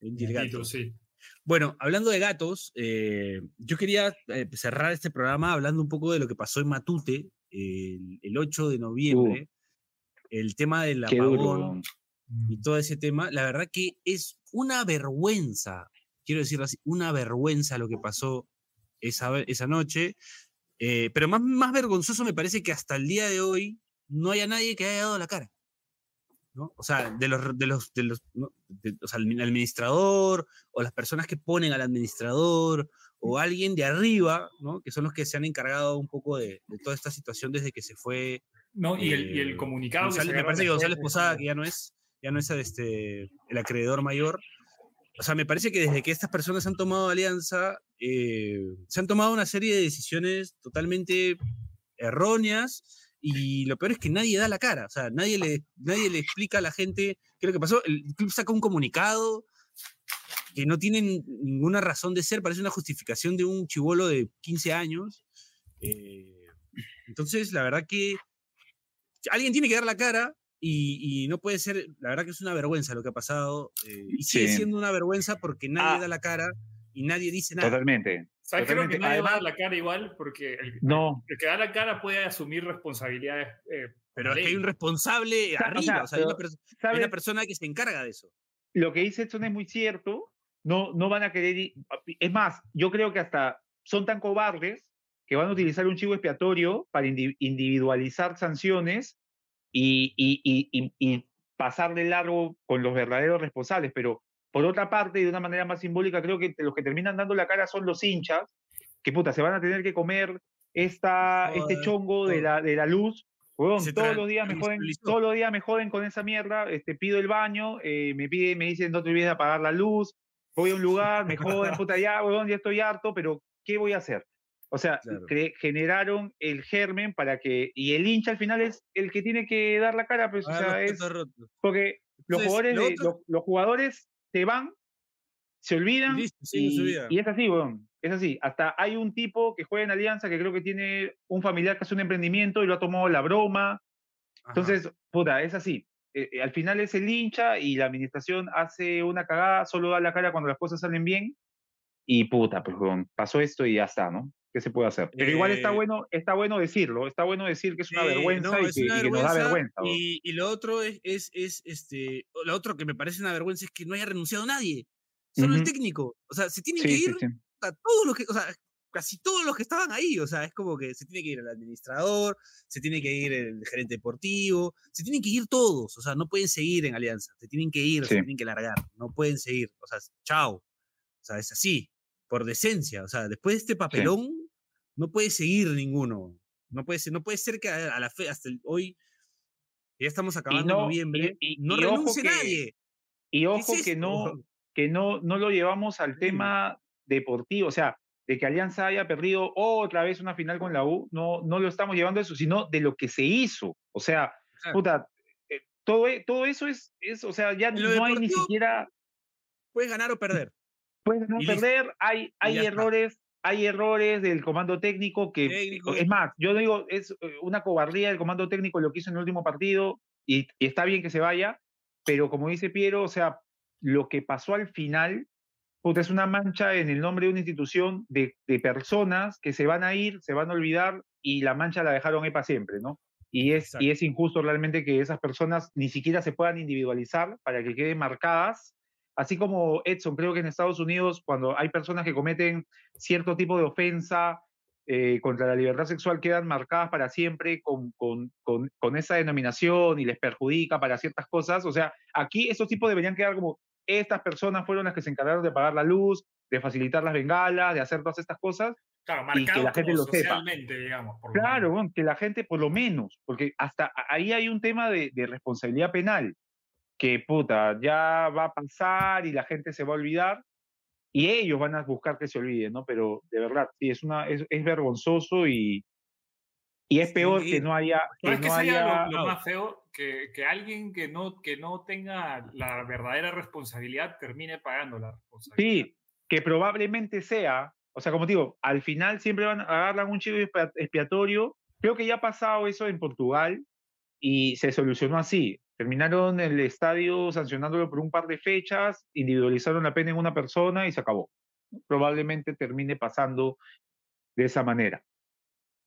Benji el gato. sí. Bueno, hablando de gatos, eh, yo quería eh, cerrar este programa hablando un poco de lo que pasó en Matute el, el 8 de noviembre, el tema del Uh. Apagón y todo ese tema. La verdad que es una vergüenza, quiero decirlo así, una vergüenza lo que pasó esa noche. Eh, pero más, más vergonzoso me parece que hasta el día de hoy no haya nadie que haya dado la cara. ¿no? O sea, de los, de los, de los ¿no? de- o sea, el administrador o las personas que ponen al administrador o alguien de arriba, ¿no? que son los que se han encargado un poco de, de toda esta situación desde que se fue. No, y el, y eh, el comunicado. que González- me sacaron parece que González Posada, que ya no es, ya no es este, el acreedor mayor. O sea, me parece que desde que estas personas han tomado alianza, eh, se han tomado una serie de decisiones totalmente erróneas y lo peor es que nadie da la cara, o sea, nadie le, nadie le explica a la gente qué es lo que pasó. El club saca un comunicado que no tiene ninguna razón de ser, parece una justificación de un chivolo de 15 años. eh, entonces, la verdad que alguien tiene que dar la cara y, y no puede ser, la verdad que es una vergüenza lo que ha pasado eh, y sigue Sí. siendo una vergüenza porque nadie Ah. da la cara y nadie dice nada. Totalmente. ¿Sabes? Creo que Totalmente. nadie va a dar la cara igual porque el, No, el que da la cara puede asumir responsabilidades. eh, Pero es que hay un responsable O sea, o arriba, sea, o sea, hay, una persona que se encarga de eso. lo que dice Edson es muy cierto. No, no van a querer. ir- Es más, yo creo que hasta son tan cobardes que van a utilizar un chivo expiatorio para indi- individualizar sanciones y, y, y, y, pasar de largo con los verdaderos responsables. Pero por otra parte, y de una manera más simbólica, creo que los que terminan dando la cara son los hinchas, que puta, se van a tener que comer esta, este chongo de la, de la luz. Todos los días me joden, todos los días me joden con esa mierda, este, pido el baño, eh, me piden, me dicen no te olvides de apagar la luz, voy a un lugar, me joden, puta, ya, huevón, ya estoy harto, pero ¿qué voy a hacer? O sea, Claro. generaron el germen para que, y el hincha al final es el que tiene que dar la cara, pues, o Ah, sea, los es, porque los Entonces, jugadores, lo de- otro- los, los jugadores se van, se olvidan, listo, y, y es así, weón, es así. Hasta hay un tipo que juega en Alianza que creo que tiene un familiar que hace un emprendimiento y lo ha tomado la broma, Ajá. entonces, puta, es así. Eh, eh, al final es el hincha y la administración hace una cagada, solo da la cara cuando las cosas salen bien. Y puta, pues weón, pasó esto y ya está, ¿no? ¿Qué se puede hacer? Pero igual está Eh, bueno, está bueno decirlo, está bueno decir que es una Sí, vergüenza no, y, es que, una y que nos da vergüenza. Y, y lo otro es, es, es, este, lo otro que me parece una vergüenza es que no haya renunciado nadie. Solo el Ujú. técnico. O sea, se tienen que Sí, sí, ir sí. a todos los que, o sea, casi todos los que estaban ahí. O sea, es como que se tiene que ir el administrador, se tiene que ir el gerente deportivo, se tienen que ir todos. O sea, no pueden seguir en Alianza, se tienen que ir, se Sí. tienen que largar, no pueden seguir. O sea, chao. O sea, es así, por decencia. O sea, después de este papelón, no puede seguir ninguno. No puede ser, no puede ser que a, la fe, hasta el- hoy, ya estamos acabando no- noviembre, y- y- no y renuncie que- nadie. Y ¿Qué ojo es que no, que no, no lo llevamos al tema deportivo, o sea, de que Alianza haya perdido otra vez una final con la U, no, no lo estamos llevando a eso, sino de lo que se hizo. O sea, Claro. puta, eh, todo, e- todo eso es, es, o sea, ya no hay ni siquiera, Puedes ganar o perder. puedes y listo. perder, hay, hay errores, hay errores del comando técnico que, Técnico. es más, yo digo, es eh, una cobardía del comando técnico lo que hizo en el último partido y, y está bien que se vaya, pero como dice Piero, o sea, lo que pasó al final, puta, es una mancha en el nombre de una institución de, de personas que se van a ir, se van a olvidar y la mancha la dejaron ahí para siempre, ¿no? Y es, y es injusto realmente que esas personas ni siquiera se puedan individualizar para que queden marcadas. Así como Edson, creo que en Estados Unidos, cuando hay personas que cometen cierto tipo de ofensa eh, contra la libertad sexual, quedan marcadas para siempre con, con, con, con esa denominación y les perjudica para ciertas cosas. O sea, aquí estos tipos deberían quedar como, estas personas fueron las que se encargaron de pagar la luz, de facilitar las bengalas, de hacer todas estas cosas. Claro, y que marcado la gente como lo sepa. socialmente, digamos. por Claro, bueno, que la gente por lo menos, porque hasta ahí hay un tema de, de responsabilidad penal, que puta, ya va a pasar y la gente se va a olvidar y ellos van a buscar que se olviden, ¿no? Pero de verdad, sí, es, una, es, es vergonzoso y, Y es peor sí. que no haya... Que ¿Sabes qué no haya lo, lo más feo? Que, que alguien que no, que no tenga la verdadera responsabilidad termine pagando la responsabilidad. Sí, que probablemente sea, o sea, como te digo, al final siempre van a agarrar un chivo expi- expiatorio. Creo que ya ha pasado eso en Portugal y se solucionó así. Terminaron el estadio sancionándolo por un par de fechas, individualizaron la pena en una persona y se acabó. Probablemente termine pasando de esa manera.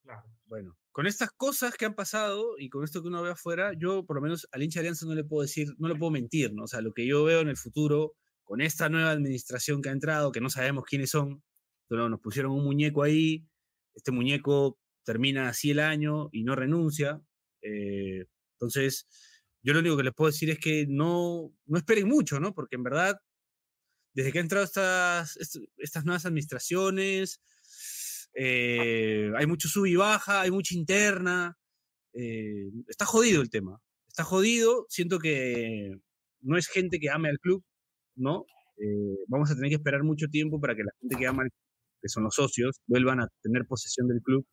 Claro. Bueno, con estas cosas que han pasado y con esto que uno ve afuera, yo por lo menos al hincha de Alianza no le puedo decir, no le puedo mentir, ¿no? O sea, lo que yo veo en el futuro, con esta nueva administración que ha entrado, que no sabemos quiénes son, pero nos pusieron un muñeco ahí, este muñeco termina así el año y no renuncia. eh, entonces, yo lo único que les puedo decir es que no, no esperen mucho, ¿no? Porque en verdad, desde que han entrado estas, est- estas nuevas administraciones, eh, hay mucho sub y baja, hay mucha interna. eh, está jodido el tema. Está jodido. Siento que no es gente que ame al club, ¿no? Eh, vamos a tener que esperar mucho tiempo para que la gente que ama, al- que son los socios, vuelvan a tener posesión del club.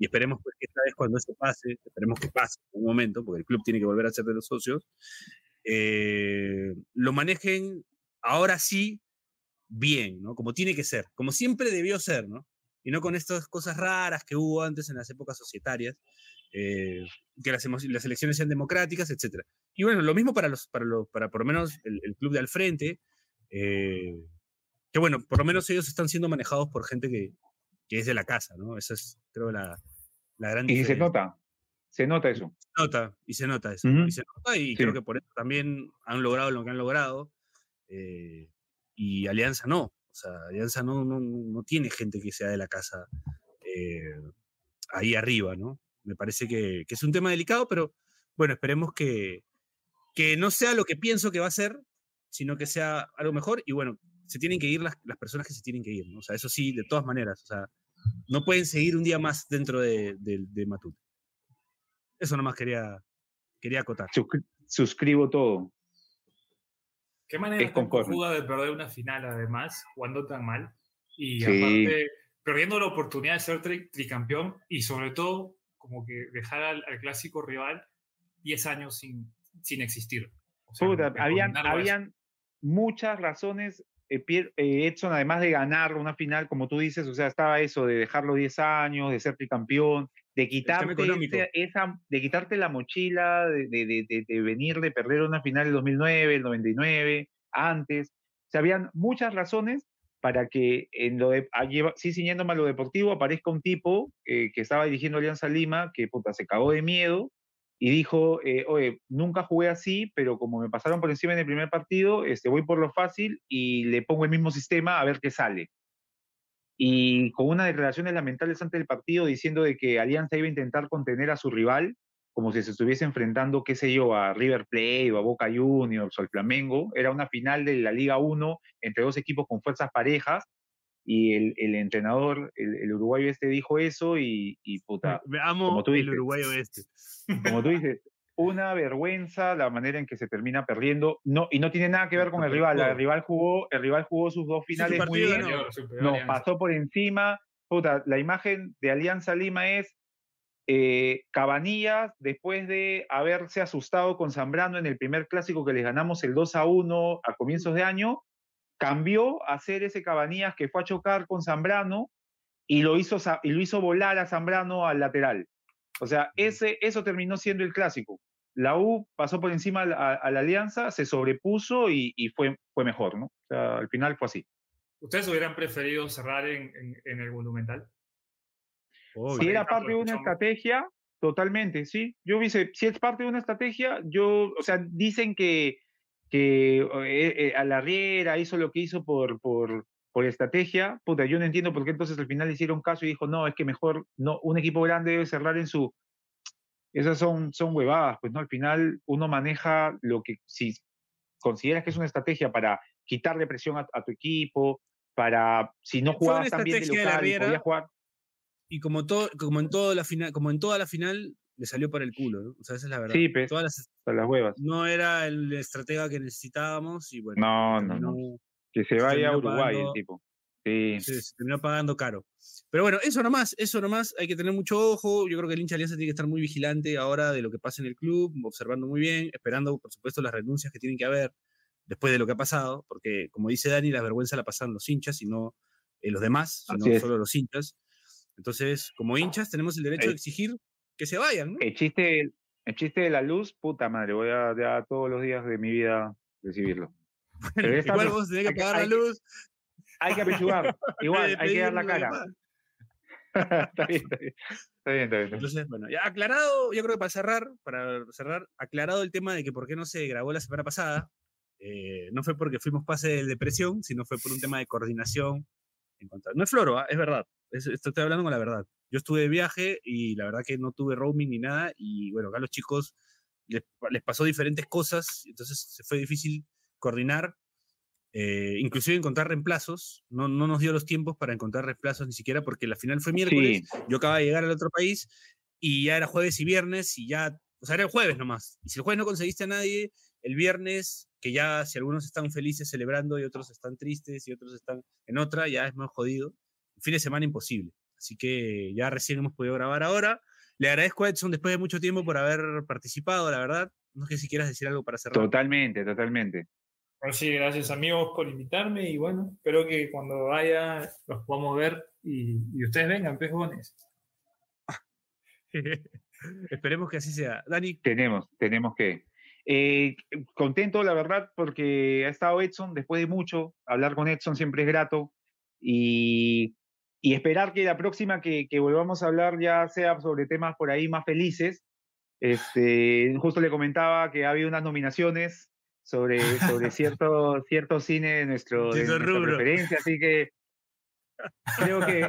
Y esperemos pues, que esta vez cuando eso pase, esperemos que pase un momento, porque el club tiene que volver a ser de los socios, eh, lo manejen ahora sí bien, ¿no? Como tiene que ser, como siempre debió ser, ¿no? y no con estas cosas raras que hubo antes en las épocas societarias, eh, que las, elecciones sean democráticas, etc. Y bueno, lo mismo para, los, para, los, para por lo menos el, el club de al frente, eh, que bueno, por lo menos ellos están siendo manejados por gente que, que es de la casa, ¿no? Esa es, creo, la, la gran Y se nota, se nota eso. Se nota, y se nota eso. Y se nota, y Sí. creo que por eso también han logrado lo que han logrado. eh, y Alianza no. O sea, Alianza no, no, no tiene gente que sea de la casa eh, ahí arriba, ¿no? Me parece que, que es un tema delicado, pero bueno, esperemos que, que no sea lo que pienso que va a ser, sino que sea algo mejor. Y bueno, se tienen que ir las, las personas que se tienen que ir, ¿no? O sea, eso sí, de todas maneras. O sea, no pueden seguir un día más dentro de, de, de Matute. Eso nomás quería, quería acotar. Suscri- suscribo todo. Qué manera Es tan cojuda de perder una final, además, jugando tan mal. Y Sí. aparte, perdiendo la oportunidad de ser tri- tricampeón y sobre todo, como que dejar al, al clásico rival 10 años sin, sin existir. O sea, Puta, habían muchas razones. Eh, eh, Edson, además de ganar una final, como tú dices, o sea, estaba eso de dejarlo 10 años, de ser tricampeón, de quitarte, ese- esa, de quitarte la mochila, de, de- de- de- venir de perder una final del 2009, el 99, antes. O sea, habían muchas razones para que en lo de, a lleva- sí ciñéndome a lo deportivo, aparezca un tipo eh, que estaba dirigiendo Alianza Lima, que puta, se cagó de miedo y dijo, eh, oye, nunca jugué así, pero como me pasaron por encima en el primer partido, este, voy por lo fácil y le pongo el mismo sistema a ver qué sale. Y con unas declaraciones lamentables antes del partido diciendo de que Alianza iba a intentar contener a su rival, como si se estuviese enfrentando, qué sé yo, a River Plate o a Boca Juniors o al Flamengo. Era una final de la Liga 1 entre dos equipos con fuerzas parejas y el, el entrenador, el, el uruguayo este, dijo eso y, y puta, Me amo como tú el dices. uruguayo este. como tú [LAUGHS] dices, una vergüenza la manera en que se termina perdiendo. No, y no tiene nada que ver con el rival. El rival jugó, el rival jugó sus dos finales muy partido bien. Nos Alianza. pasó por encima. Puta, la imagen de Alianza Lima es eh, Cabanillas, después de haberse asustado con Zambrano en el primer clásico que les ganamos el 2 a 1 a comienzos de año, cambió a ser ese Cabanillas que fue a chocar con Zambrano y lo hizo, y lo hizo volar a Zambrano al lateral. O sea, ese, eso terminó siendo el clásico. La U pasó por encima a, la- a la Alianza, se sobrepuso y, y fue, fue mejor, ¿no? O sea, al final fue así. ¿Ustedes hubieran preferido cerrar en, en- en el Monumental? Si era parte de una escuchamos. estrategia, totalmente, sí. Yo hubiese, si es parte de una estrategia, yo, o sea, dicen que, que eh, eh, a la Riera hizo lo que hizo por, por, por estrategia. Puta, yo no entiendo por qué entonces al final hicieron caso y dijo, no, es que mejor, no, un equipo grande debe cerrar en su. Esas son, son huevadas, pues, ¿no? Al final uno maneja lo que, si consideras que es una estrategia para quitarle presión a, a tu equipo, para, si no una jugabas tan bien de estrategia de la local y Riera. podías jugar, Y como, todo, como, en toda la final, como en toda la final, le salió para el culo, ¿no? O sea, esa es la verdad. Sí, pues. Todas las- para las huevas. no era el estratega que necesitábamos y bueno. No, no, no. Que se vaya a Uruguay el tipo. Sí. Se, se terminó pagando caro. Pero bueno, eso nomás, eso nomás, hay que tener mucho ojo. Yo creo que el hincha Alianza tiene que estar muy vigilante ahora de lo que pasa en el club, observando muy bien, esperando, por supuesto, las renuncias que tienen que haber después de lo que ha pasado, porque como dice Dani, la vergüenza la pasan los hinchas y no eh, los demás, sino solo los hinchas. Entonces, como hinchas, tenemos el derecho de exigir que se vayan, ¿no? El chiste, el chiste de la luz, puta madre, voy a, ya todos los días de mi vida recibirlo. [LAUGHS] pero esta Igual vez vos tenés que hay apagar la luz. Hay que apechugar, [LAUGHS] igual, hay que dar la cara. [LAUGHS] está bien, está bien. Está bien, está bien. Entonces, bueno, ya aclarado, yo creo que para cerrar, para cerrar, aclarado el tema de que por qué no se grabó la semana pasada, eh, no fue porque fuimos pase de depresión, sino fue por un tema de coordinación. En cuanto a- no es floro, ¿ah? es verdad. Es- esto estoy hablando con la verdad. Yo estuve de viaje y la verdad que no tuve roaming ni nada. Y bueno, acá a los chicos les, les pasó diferentes cosas, entonces se fue difícil coordinar. eh, inclusive encontrar reemplazos, no, no nos dio los tiempos para encontrar reemplazos ni siquiera porque la final fue miércoles, Sí, yo acababa de llegar al otro país y ya era jueves y viernes y ya, o sea, era el jueves nomás. Y si el jueves no conseguiste a nadie, el viernes, que ya si algunos están felices celebrando y otros están tristes y otros están en otra, ya es más jodido. Fin de semana imposible. Así que ya recién hemos podido grabar ahora. Le agradezco a Edson después de mucho tiempo por haber participado, la verdad. No sé si quieras decir algo para cerrar. totalmente, totalmente. Bueno, sí, gracias amigos por invitarme y bueno, espero que cuando vaya los podamos ver y, y ustedes vengan, pejones. [LAUGHS] Esperemos que así sea. Dani, Tenemos, tenemos que. Eh, contento, la verdad, porque ha estado Edson después de mucho. Hablar con Edson siempre es grato. Y, y esperar que la próxima que, que volvamos a hablar ya sea sobre temas por ahí más felices. Este, justo le comentaba que ha habido unas nominaciones sobre, sobre [LAUGHS] cierto, cierto cine de, nuestro, de nuestra rubro. preferencia, así que creo que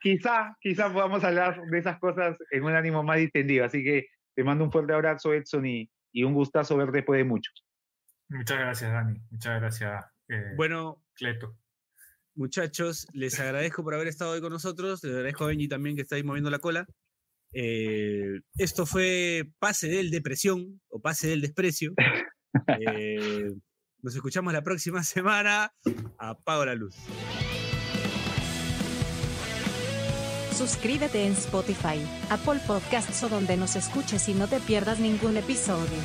quizá, quizá podamos hablar de esas cosas en un ánimo más distendido. Así que te mando un fuerte abrazo, Edson, y, y un gustazo ver después de mucho. Muchas gracias, Dani. Muchas gracias, eh, bueno, Cleto. Muchachos, les agradezco por haber estado hoy con nosotros. Les agradezco a Benji también que está ahí moviendo la cola. Eh, esto fue Pase del Depresión o Pase del Desprecio. Eh, nos escuchamos la próxima [LAUGHS] semana. Apago la luz. Suscríbete en Spotify, Apple Podcasts o donde nos escuches y no te pierdas ningún episodio.